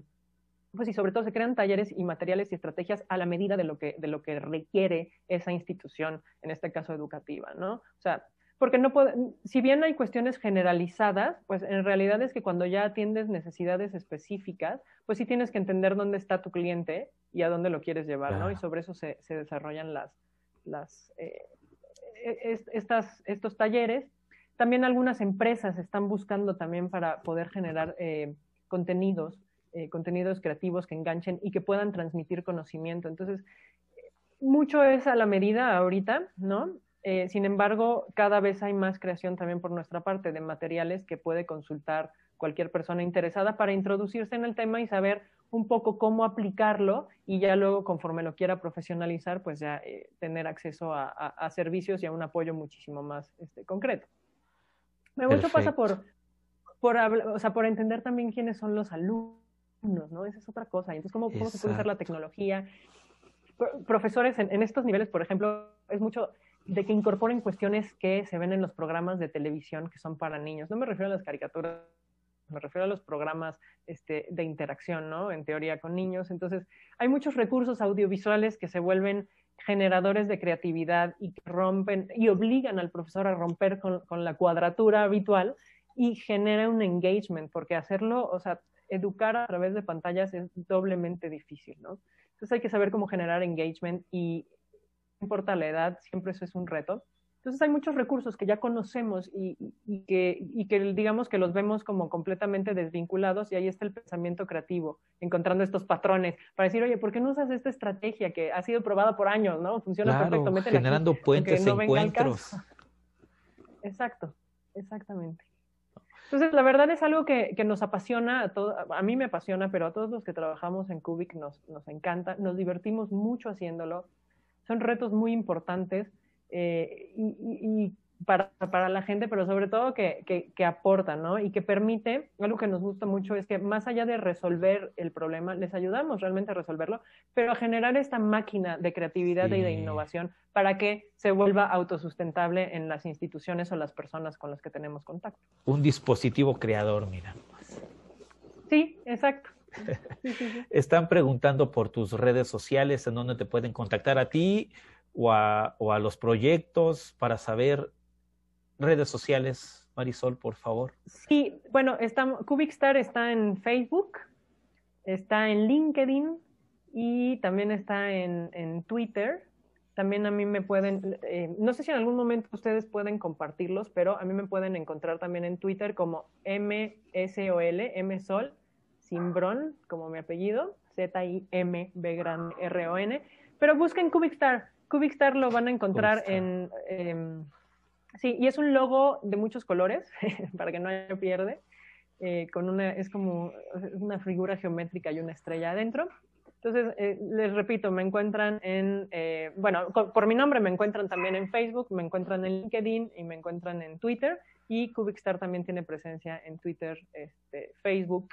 Speaker 4: pues y sobre todo se crean talleres y materiales y estrategias a la medida de lo que, de lo que requiere esa institución, en este caso educativa, ¿no? O sea, porque no puede, si bien hay cuestiones generalizadas, pues en realidad es que cuando ya atiendes necesidades específicas, pues sí tienes que entender dónde está tu cliente y a dónde lo quieres llevar, ¿no? Y sobre eso se, se desarrollan las, las, eh, e, estas, estos talleres. También algunas empresas están buscando también para poder generar eh, contenidos, eh, contenidos creativos que enganchen y que puedan transmitir conocimiento. Entonces, mucho es a la medida ahorita, ¿no? Eh, sin embargo, cada vez hay más creación también por nuestra parte de materiales que puede consultar cualquier persona interesada para introducirse en el tema y saber un poco cómo aplicarlo y ya luego, conforme lo quiera profesionalizar, pues ya eh, tener acceso a, servicios y a un apoyo muchísimo más este, concreto. Mucho pasa por, por, o sea, por entender también quiénes son los alumnos, ¿no? Esa es otra cosa. Entonces, ¿cómo, cómo se puede usar la tecnología? Profesores en, en estos niveles, por ejemplo, es mucho de que incorporen cuestiones que se ven en los programas de televisión que son para niños. No me refiero a las caricaturas, me refiero a los programas este, de interacción, ¿no? En teoría con niños. Entonces, hay muchos recursos audiovisuales que se vuelven generadores de creatividad y rompen y obligan al profesor a romper con, con la cuadratura habitual y genera un engagement, porque hacerlo, o sea, educar a través de pantallas es doblemente difícil, ¿no? Entonces hay que saber cómo generar engagement y importa la edad, siempre eso es un reto. Entonces hay muchos recursos que ya conocemos y, que, que digamos que los vemos como completamente desvinculados y ahí está el pensamiento creativo, encontrando estos patrones para decir, oye, ¿por qué no usas esta estrategia que ha sido probada por años, ¿no? Funciona perfectamente.
Speaker 3: Generando puentes e encuentros.
Speaker 4: Exacto, exactamente. Entonces, la verdad es algo que, nos apasiona, a, todo, a mí me apasiona, pero a todos los que trabajamos en Cubic nos, nos encanta, nos divertimos mucho haciéndolo son retos muy importantes eh, y, para, para, la gente, pero sobre todo que, que, aportan, ¿no? Y que permite, algo que nos gusta mucho es que más allá de resolver el problema, les ayudamos realmente a resolverlo, pero a generar esta máquina de creatividad y de innovación para que se vuelva autosustentable en las instituciones o las personas con las que tenemos contacto.
Speaker 3: Un dispositivo creador, mira.
Speaker 4: Sí, exacto.
Speaker 3: Están preguntando por tus redes sociales, en dónde te pueden contactar a ti o a, los proyectos para saber redes sociales. Marisol, por favor.
Speaker 4: Sí, bueno, está, Cubicstar está en Facebook, está en LinkedIn y también está en, Twitter. También a mí me pueden, eh, no sé si en algún momento ustedes pueden compartirlos, pero a mí me pueden encontrar también en Twitter como MSOL, MSOL, Simbrón, como mi apellido, Z-I-M-B gran R-O-N, pero busquen Cubicstar. Cubicstar lo van a encontrar en... Em, sí, y es un logo de muchos colores, para que no haya pierde, eh, con una, es como una figura geométrica y una estrella adentro. Entonces, eh, les repito, me encuentran en, eh, bueno, por mi nombre me encuentran también en Facebook, me encuentran en LinkedIn y me encuentran en Twitter. Y Cubicstar también tiene presencia en Twitter, este, Facebook,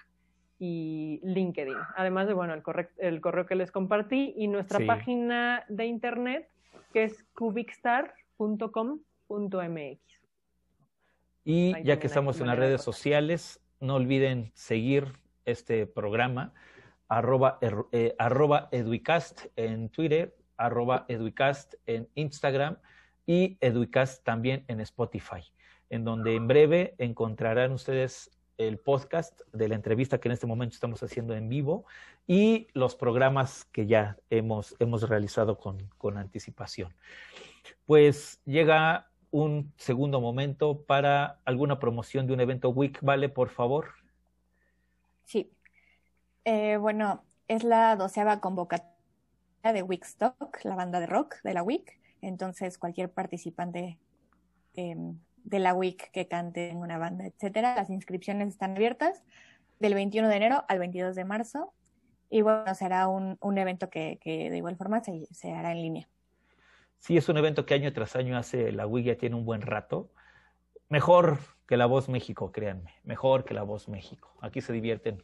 Speaker 4: y LinkedIn. Además de, bueno, el, el correo que les compartí y nuestra página de internet que es cubicstar.com.mx.
Speaker 3: Y ya que estamos en las redes sociales, no olviden seguir este programa, arroba, eh, arroba eduicast en Twitter, arroba eduicast en Instagram y eduicast también en Spotify, en donde en breve encontrarán ustedes el podcast de la entrevista que en este momento estamos haciendo en vivo y los programas que ya hemos, hemos realizado con, con anticipación. Pues llega un segundo momento para alguna promoción de un evento WIC, ¿vale? Por favor.
Speaker 5: Sí. Eh, bueno, es la doceava convocatoria de Wickstock, la banda de rock de la WIC. Entonces, cualquier participante em, de la WIC que cante en una banda, etcétera. Las inscripciones están abiertas del 21 de enero al 22 de marzo. Y bueno, será un, un evento que, de igual forma se, se, hará en línea.
Speaker 3: Sí, es un evento que año tras año hace la WIC, ya tiene un buen rato. Mejor que la Voz México, créanme, mejor que la Voz México. Aquí se divierten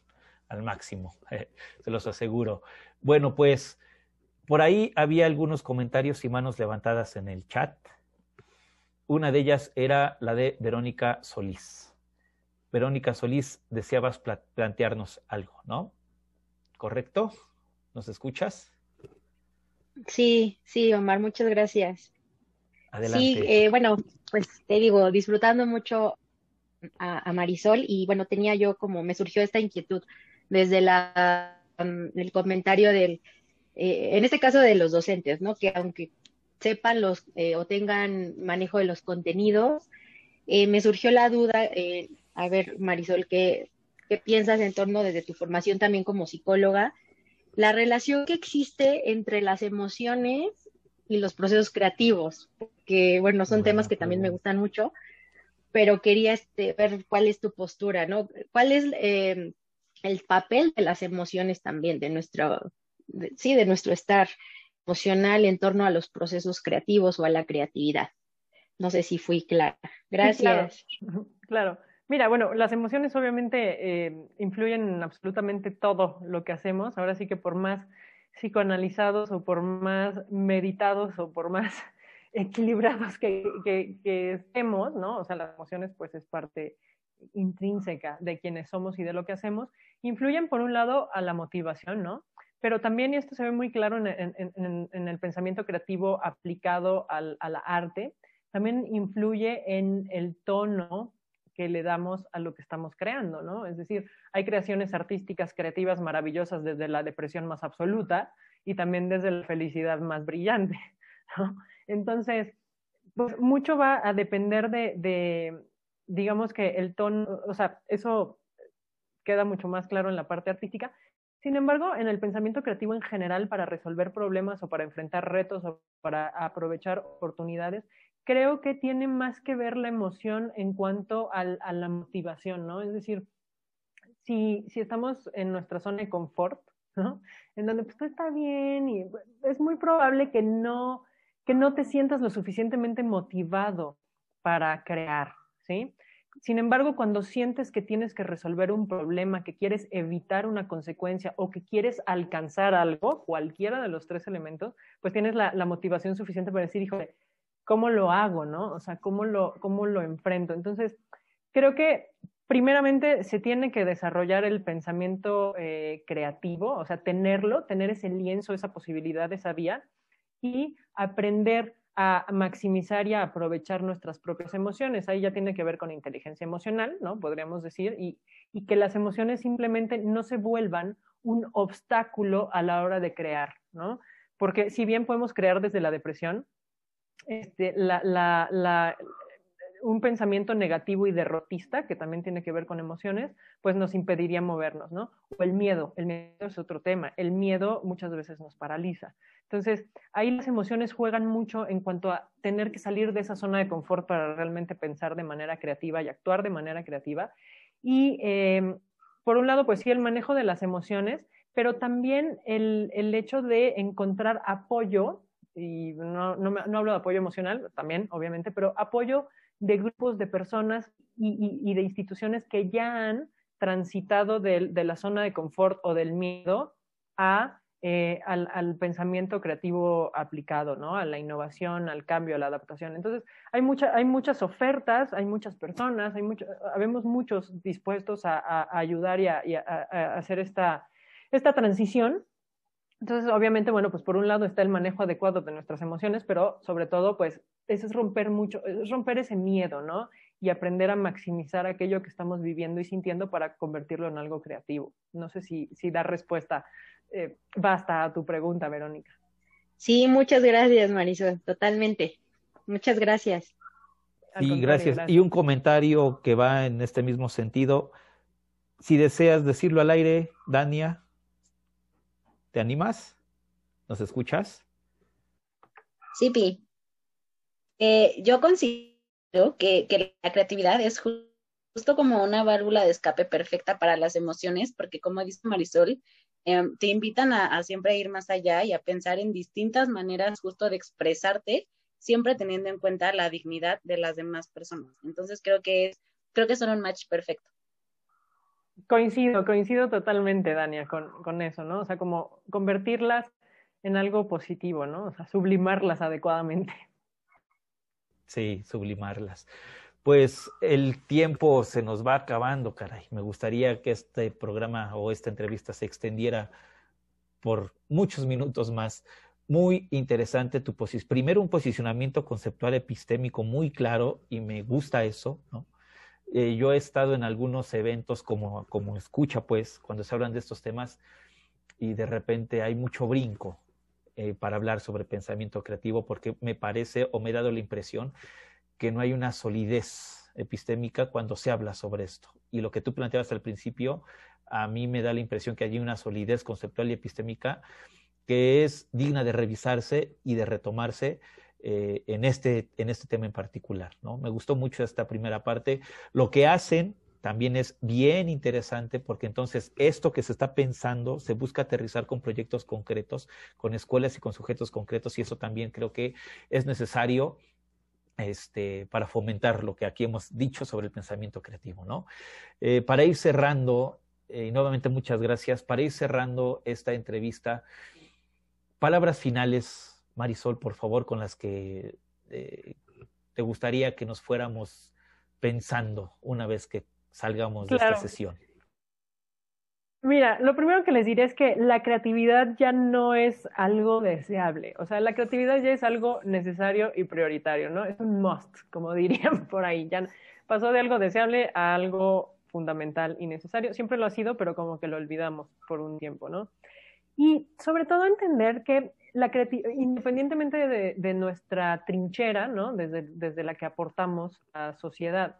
Speaker 3: al máximo, se los aseguro. Bueno, pues por ahí había algunos comentarios y manos levantadas en el chat. Una de ellas era la de Verónica Solís. Verónica Solís, deseabas plantearnos algo, ¿no? ¿Correcto? ¿Nos escuchas?
Speaker 7: Sí, sí, Omar, muchas gracias.
Speaker 3: Adelante.
Speaker 7: Sí, eh, bueno, pues te digo, disfrutando mucho a, Marisol y bueno, tenía yo como, me surgió esta inquietud desde la, um, el comentario del, eh, en este caso de los docentes, ¿no? Que aunque sepan los eh, o tengan manejo de los contenidos, eh, me surgió la duda, a ver, Marisol, ¿qué, ¿qué piensas en torno desde tu formación también como psicóloga? La relación que existe entre las emociones y los procesos creativos, que bueno, son temas que también me gustan mucho, pero quería este, ver cuál es tu postura, ¿no? ¿Cuál es eh, el papel de las emociones también, de nuestro, sí, de nuestro estar emocional en torno a los procesos creativos o a la creatividad? No sé si fui clara. Gracias.
Speaker 4: claro. Mira, bueno, las emociones obviamente eh, influyen en absolutamente todo lo que hacemos. Ahora sí que por más psicoanalizados o por más meditados o por más equilibrados que, que, estemos, ¿no? O sea, las emociones pues es parte intrínseca de quienes somos y de lo que hacemos, influyen por un lado a la motivación, ¿no? Pero también, y esto se ve muy claro en, el pensamiento creativo aplicado al, arte, también influye en el tono que le damos a lo que estamos creando, ¿no? Es decir, hay creaciones artísticas creativas maravillosas desde la depresión más absoluta y también desde la felicidad más brillante. Entonces, pues mucho va a depender de, digamos que el tono, o sea, eso queda mucho más claro en la parte artística. Sin embargo, en el pensamiento creativo en general, para resolver problemas o para enfrentar retos o para aprovechar oportunidades, creo que tiene más que ver la emoción en cuanto a la motivación, ¿no? Es decir, si, si estamos en nuestra zona de confort, ¿no? En donde pues todo está bien y es muy probable que no que no te sientas lo suficientemente motivado para crear, ¿sí? Sin embargo, cuando sientes que tienes que resolver un problema, que quieres evitar una consecuencia o que quieres alcanzar algo, cualquiera de los tres elementos, pues tienes la, motivación suficiente para decir, híjole, ¿cómo lo hago, no? O sea, ¿cómo lo, cómo lo enfrento? Entonces, creo que primeramente se tiene que desarrollar el pensamiento eh, creativo, o sea, tenerlo, tener ese lienzo, esa posibilidad, esa vía, y aprender a maximizar y a aprovechar nuestras propias emociones. Ahí ya tiene que ver con inteligencia emocional, ¿no? Podríamos decir, y, y que las emociones simplemente no se vuelvan un obstáculo a la hora de crear, ¿no? Porque si bien podemos crear desde la depresión, este, la, la, un pensamiento negativo y derrotista, que también tiene que ver con emociones, pues nos impediría movernos, ¿no? O el miedo, el miedo es otro tema, el miedo muchas veces nos paraliza. Entonces, ahí las emociones juegan mucho en cuanto a tener que salir de esa zona de confort para realmente pensar de manera creativa y actuar de manera creativa. Y em, por un lado, pues sí, el manejo de las emociones, pero también el, el hecho de encontrar apoyo, y no, no, no, hablo de apoyo emocional, también, obviamente, pero apoyo de grupos de personas y, y, de instituciones que ya han transitado de, de la zona de confort o del miedo a eh, al, al, pensamiento creativo aplicado, ¿no? A la innovación, al cambio, a la adaptación. Entonces, hay, mucha, hay muchas ofertas, hay muchas personas, hay mucho, habemos muchos dispuestos a, ayudar y, a, hacer esta, esta transición. Entonces, obviamente, bueno, pues por un lado está el manejo adecuado de nuestras emociones, pero sobre todo, pues, eso es romper mucho, romper ese miedo, ¿no? Y aprender a maximizar aquello que estamos viviendo y sintiendo para convertirlo en algo creativo. No sé si, si da respuesta eh, basta a tu pregunta, Verónica.
Speaker 7: Sí, muchas gracias, Marisol, totalmente. Muchas gracias.
Speaker 3: Sí, gracias. Y un comentario que va en este mismo sentido. Si deseas decirlo al aire, Dania, ¿te animas? ¿Nos escuchas?
Speaker 7: Sí, Pi. Eh, yo considero que, que, la creatividad es justo como una válvula de escape perfecta para las emociones, porque como dice Marisol, Em, te invitan a, siempre ir más allá y a pensar en distintas maneras justo de expresarte, siempre teniendo en cuenta la dignidad de las demás personas. Entonces creo que es, creo que son un match perfecto.
Speaker 4: Coincido, coincido totalmente, Dania, con, con eso, ¿no? O sea, como convertirlas en algo positivo, ¿no? O sea, sublimarlas adecuadamente.
Speaker 3: Sí, sublimarlas pues el tiempo se nos va acabando, caray. Me gustaría que este programa o esta entrevista se extendiera por muchos minutos más. muy interesante tu posición. Primero, un posicionamiento conceptual epistémico muy claro y me gusta eso, ¿no? Eh, yo he estado en algunos eventos como, como escucha, pues, cuando se hablan de estos temas y de repente hay mucho brinco eh, para hablar sobre pensamiento creativo porque me parece o me he dado la impresión que no hay una solidez epistémica cuando se habla sobre esto. Y lo que tú planteabas al principio, a mí me da la impresión que hay una solidez conceptual y epistémica que es digna de revisarse y de retomarse eh, en, este, en este tema en particular. ¿no? Me gustó mucho esta primera parte. Lo que hacen también es bien interesante porque entonces esto que se está pensando se busca aterrizar con proyectos concretos, con escuelas y con sujetos concretos y eso también creo que es necesario este, para fomentar lo que aquí hemos dicho sobre el pensamiento creativo. ¿no? Eh, para ir cerrando, eh, y nuevamente muchas gracias, para ir cerrando esta entrevista, Palabras finales, Marisol, por favor, con las que eh, te gustaría que nos fuéramos pensando una vez que salgamos de esta sesión.
Speaker 4: Mira, lo primero que les diré es que la creatividad ya no es algo deseable, o sea, la creatividad ya es algo necesario y prioritario, ¿no? Es un must, como dirían por ahí, ya pasó de algo deseable a algo fundamental y necesario, siempre lo ha sido, pero como que lo olvidamos por un tiempo, ¿no? Y sobre todo entender que la independientemente de, nuestra trinchera, ¿no? desde, desde, la que aportamos a sociedad,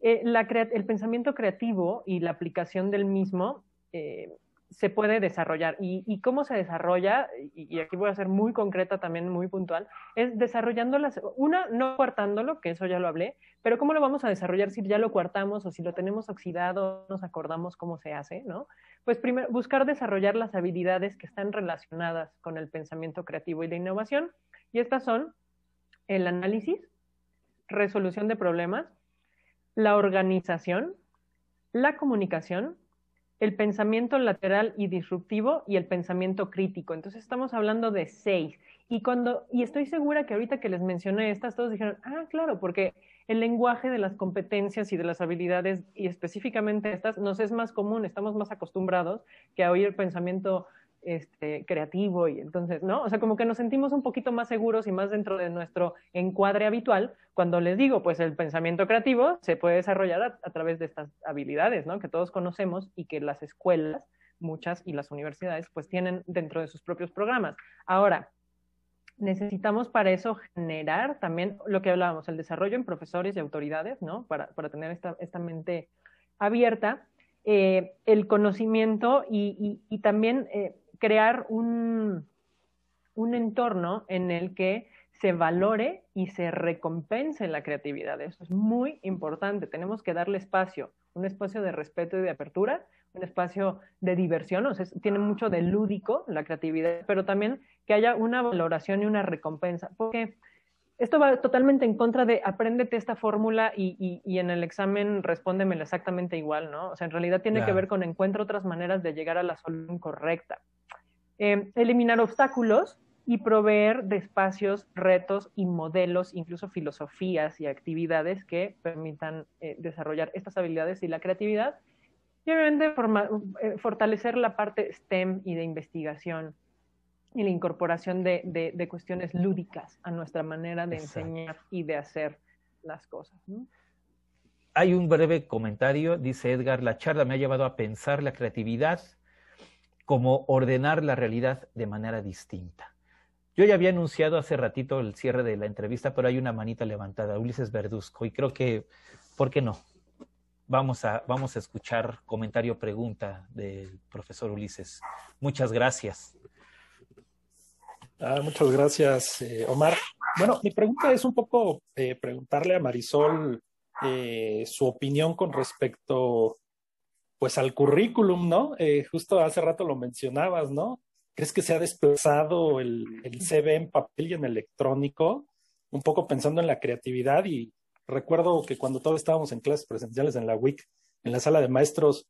Speaker 4: eh, el pensamiento creativo y la aplicación del mismo eh, se puede desarrollar. ¿Y, cómo se desarrolla? Y, aquí voy a ser muy concreta también, muy puntual, es desarrollándolas, una, no cuartándolo, que eso ya lo hablé, pero ¿cómo lo vamos a desarrollar si ya lo cuartamos o si lo tenemos oxidado, nos acordamos cómo se hace, ¿no? Pues primero, buscar desarrollar las habilidades que están relacionadas con el pensamiento creativo y la innovación. Y estas son el análisis, resolución de problemas, la organización, la comunicación, el pensamiento lateral y disruptivo y el pensamiento crítico. Entonces estamos hablando de seis. Y cuando, y estoy segura que ahorita que les mencioné estas, todos dijeron, ah, claro, porque el lenguaje de las competencias y de las habilidades, y específicamente estas, nos es más común, estamos más acostumbrados que a oír pensamiento este, creativo y entonces, ¿no? O sea, como que nos sentimos un poquito más seguros y más dentro de nuestro encuadre habitual cuando les digo, pues el pensamiento creativo se puede desarrollar a, través de estas habilidades, ¿no? Que todos conocemos y que las escuelas, muchas y las universidades, pues tienen dentro de sus propios programas. Ahora, necesitamos para eso generar también lo que hablábamos, el desarrollo en profesores y autoridades, ¿no? Para, para tener esta, esta mente abierta, eh, el conocimiento y, y, también eh, crear un, un entorno en el que se valore y se recompense la creatividad. Eso es muy importante. Tenemos que darle espacio, un espacio de respeto y de apertura, un espacio de diversión, o sea, tiene mucho de lúdico la creatividad, pero también que haya una valoración y una recompensa, porque esto va totalmente en contra de apréndete esta fórmula y, y, en el examen respóndemelo exactamente igual, ¿no? O sea, en realidad tiene que ver con encuentro otras maneras de llegar a la solución correcta. Eh, eliminar obstáculos y proveer de espacios, retos y modelos, incluso filosofías y actividades que permitan eh, desarrollar estas habilidades y la creatividad. Y obviamente eh, fortalecer la parte STEM y de investigación y la incorporación de, de, cuestiones lúdicas a nuestra manera de enseñar y de hacer las cosas.
Speaker 3: Hay un breve comentario, dice Edgar, la charla me ha llevado a pensar la creatividad como ordenar la realidad de manera distinta. Yo ya había anunciado hace ratito el cierre de la entrevista, pero hay una manita levantada, Ulises Verduzco, y creo que, ¿por qué no? Vamos a, vamos a escuchar comentario, pregunta del profesor Ulises. Muchas gracias.
Speaker 8: Ah, muchas gracias, eh, Omar. Bueno, mi pregunta es un poco eh, preguntarle a Marisol eh, su opinión con respecto pues al currículum, ¿no? Eh, justo hace rato lo mencionabas, ¿no? ¿Crees que se ha desplazado el, CV en papel y en electrónico? Un poco pensando en la creatividad y recuerdo que cuando todos estábamos en clases presenciales en la WIC, en la sala de maestros,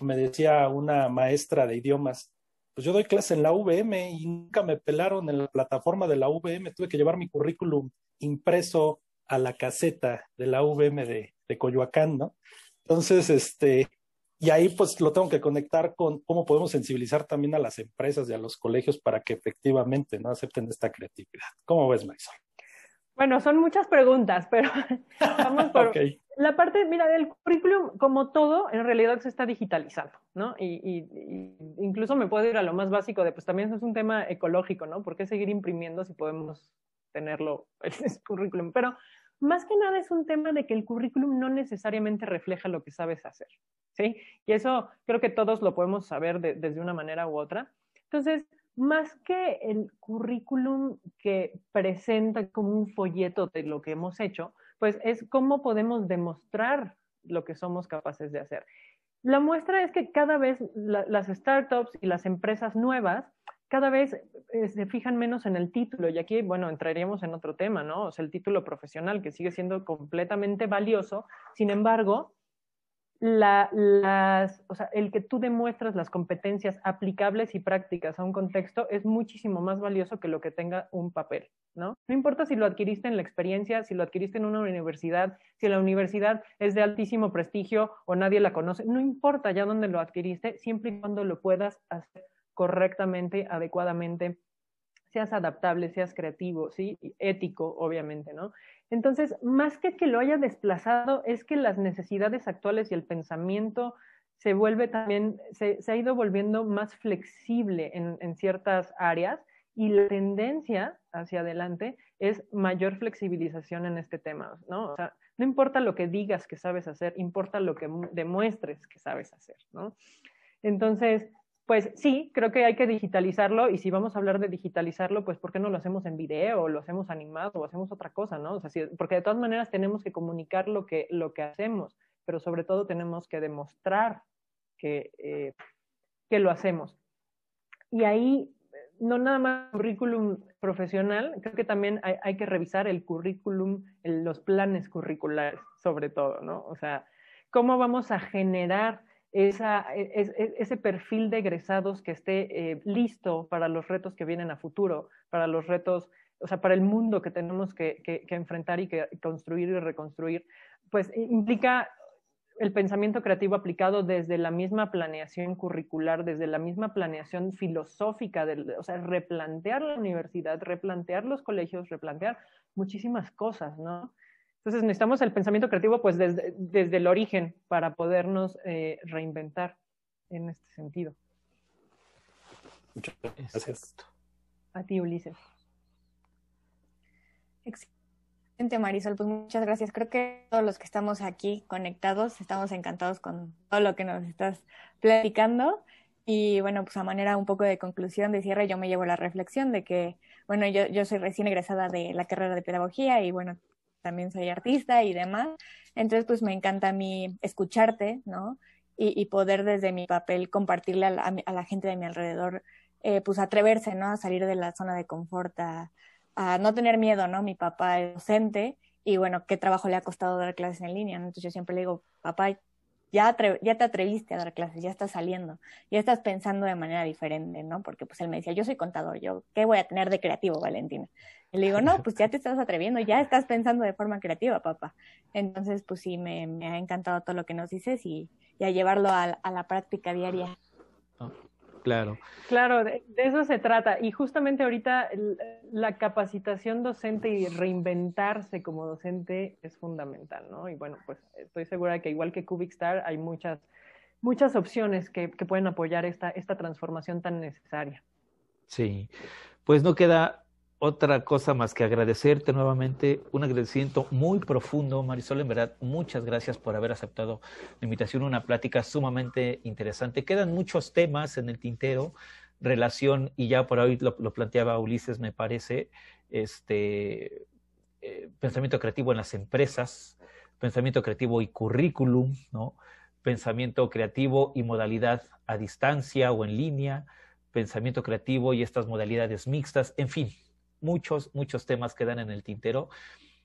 Speaker 8: me decía una maestra de idiomas, pues yo doy clase en la VM y nunca me pelaron en la plataforma de la VM, tuve que llevar mi currículum impreso a la caseta de la VM de, de Coyoacán, ¿no? Entonces, este, y ahí pues lo tengo que conectar con cómo podemos sensibilizar también a las empresas y a los colegios para que efectivamente no acepten esta creatividad. ¿Cómo ves, Marisol?
Speaker 4: Bueno, son muchas preguntas, pero vamos por la parte, mira, el currículum, como todo, en realidad se está digitalizando, ¿no? Y, incluso me puedo ir a lo más básico de, pues también es un tema ecológico, ¿no? ¿Por qué seguir imprimiendo si podemos tenerlo en el currículum? Pero más que nada es un tema de que el currículum no necesariamente refleja lo que sabes hacer, ¿sí? Y eso creo que todos lo podemos saber desde una manera u otra. Entonces, más que el currículum que presenta como un folleto de lo que hemos hecho, pues es cómo podemos demostrar lo que somos capaces de hacer. La muestra es que cada vez las startups y las empresas nuevas cada vez se fijan menos en el título y aquí, bueno, entraríamos en otro tema, ¿no? O sea, el título profesional que sigue siendo completamente valioso, sin embargo, la, las, o sea, el que tú demuestras las competencias aplicables y prácticas a un contexto es muchísimo más valioso que lo que tenga un papel, ¿no? No importa si lo adquiriste en la experiencia, si lo adquiriste en una universidad, si la universidad es de altísimo prestigio o nadie la conoce, no importa ya dónde lo adquiriste, siempre y cuando lo puedas hacer correctamente, adecuadamente, seas adaptable, seas creativo, ¿sí? Ético, obviamente, ¿no? Entonces, más que que lo haya desplazado, es que las necesidades actuales y el pensamiento se vuelve también, se, ha ido volviendo más flexible en, en, ciertas áreas y la tendencia hacia adelante es mayor flexibilización en este tema, ¿no? O sea, no importa lo que digas que sabes hacer, importa lo que demuestres que sabes hacer, ¿no? Entonces, pues sí, creo que hay que digitalizarlo y si vamos a hablar de digitalizarlo, pues ¿por qué no lo hacemos en video o lo hacemos animado o hacemos otra cosa, ¿no? O sea, porque de todas maneras tenemos que comunicar lo que, lo que hacemos, pero sobre todo tenemos que demostrar que, eh, que lo hacemos. Y ahí, no nada más currículum profesional, creo que también hay, hay que revisar el currículum, los planes curriculares, sobre todo, ¿no? O sea, cómo vamos a generar esa, e, e, ese perfil de egresados que esté eh, listo para los retos que vienen a futuro, para los retos, o sea, para el mundo que tenemos que, enfrentar y que construir y reconstruir, pues implica el pensamiento creativo aplicado desde la misma planeación curricular, desde la misma planeación filosófica, o sea, replantear la universidad, replantear los colegios, replantear muchísimas cosas, ¿no? Entonces necesitamos el pensamiento creativo pues desde, desde el origen para podernos eh, reinventar en este sentido.
Speaker 8: Muchas gracias.
Speaker 4: A ti, Ulises.
Speaker 5: Excelente, Marisol. Pues muchas gracias. Creo que todos los que estamos aquí conectados estamos encantados con todo lo que nos estás platicando. Y bueno, pues a manera un poco de conclusión, de cierre, yo me llevo la reflexión de que, bueno, yo, yo soy recién egresada de la carrera de pedagogía y bueno, también soy artista y demás. Entonces, pues me encanta a mí escucharte, ¿no? Y, poder desde mi papel compartirle a la, gente de mi alrededor, eh, pues atreverse, ¿no? A salir de la zona de confort, a, no tener miedo, ¿no? Mi papá es docente y bueno, qué trabajo le ha costado dar clases en línea, ¿no? Entonces yo siempre le digo, papá, ya, ya te atreviste a dar clases, ya estás saliendo, ya estás pensando de manera diferente, ¿no? Porque pues él me decía, yo soy contador, yo, ¿qué voy a tener de creativo, Valentina? Y le digo, no, pues ya te estás atreviendo, ya estás pensando de forma creativa, papá. Entonces, pues sí, me, ha encantado todo lo que nos dices y, a llevarlo a, la práctica diaria.
Speaker 3: Claro.
Speaker 4: Claro, de, eso se trata. Y justamente ahorita la capacitación docente y reinventarse como docente es fundamental, ¿no? Y bueno, pues estoy segura de que igual que Cubicstar hay muchas, muchas opciones que, que pueden apoyar esta, esta transformación tan necesaria.
Speaker 3: Sí, pues no queda otra cosa más que agradecerte nuevamente, un agradecimiento muy profundo, Marisol, en verdad, muchas gracias por haber aceptado la invitación, una plática sumamente interesante. Quedan muchos temas en el tintero, relación, y ya por hoy lo, planteaba Ulises, me parece, este eh, pensamiento creativo en las empresas, pensamiento creativo y currículum, ¿no? Pensamiento creativo y modalidad a distancia o en línea, pensamiento creativo y estas modalidades mixtas, en fin, muchos, muchos temas quedan en el tintero.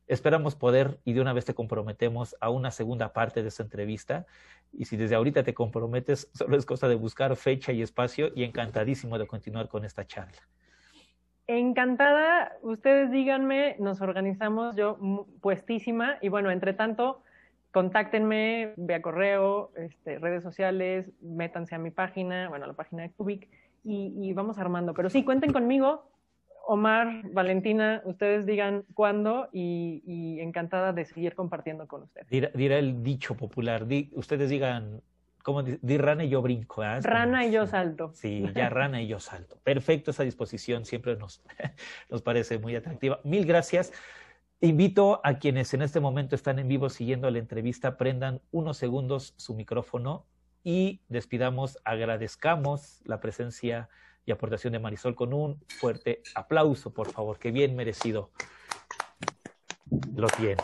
Speaker 3: Esperamos poder, y de una vez te comprometemos a una segunda parte de esta entrevista. Y si desde ahorita te comprometes, solo es cosa de buscar fecha y espacio y encantadísimo de continuar con esta charla.
Speaker 4: Encantada, ustedes díganme, nos organizamos yo puestísima y bueno, entre tanto, contáctenme vía correo, este, redes sociales, métanse a mi página, bueno, a la página de Cubic y, vamos armando. Pero sí, cuenten conmigo. Omar, Valentina, ustedes digan cuándo y, encantada de seguir compartiendo con ustedes.
Speaker 3: Dirá, el dicho popular, ustedes digan como di, rana y yo brinco.
Speaker 4: ¿eh? Rana y yo salto.
Speaker 3: Sí, ya rana y yo salto. Perfecto, esa disposición siempre nos, nos parece muy atractiva. Mil gracias. Invito a quienes en este momento están en vivo siguiendo la entrevista, prendan unos segundos su micrófono y despidamos, agradezcamos la presencia y aportación de Marisol con un fuerte aplauso, por favor, que bien merecido lo tiene.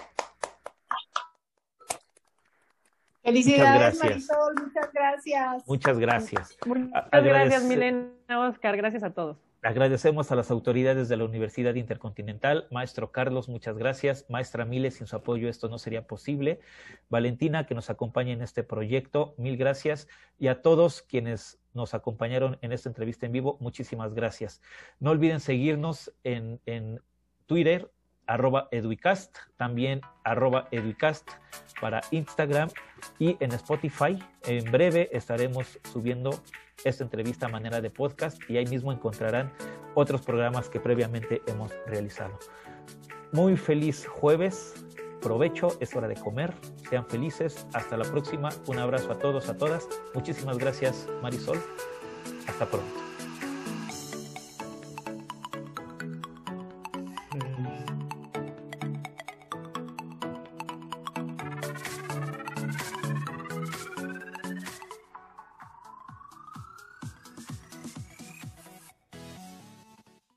Speaker 9: Felicidades, Marisol, muchas gracias.
Speaker 3: Muchas gracias.
Speaker 4: Muchas gracias, Milena, Oscar, gracias a todos.
Speaker 3: Agradecemos a las autoridades de la Universidad Intercontinental. Maestro Carlos, muchas gracias. Maestra Miles, sin su apoyo esto no sería posible. Valentina, que nos acompaña en este proyecto, mil gracias. Y a todos quienes nos acompañaron en esta entrevista en vivo, muchísimas gracias. No olviden seguirnos en, en Twitter, arroba educast, también arroba para Instagram y en Spotify. En breve estaremos subiendo esta entrevista a manera de podcast y ahí mismo encontrarán otros programas que previamente hemos realizado. Muy feliz jueves, provecho, es hora de comer, sean felices, hasta la próxima, un abrazo a todos, a todas, muchísimas gracias Marisol, hasta pronto.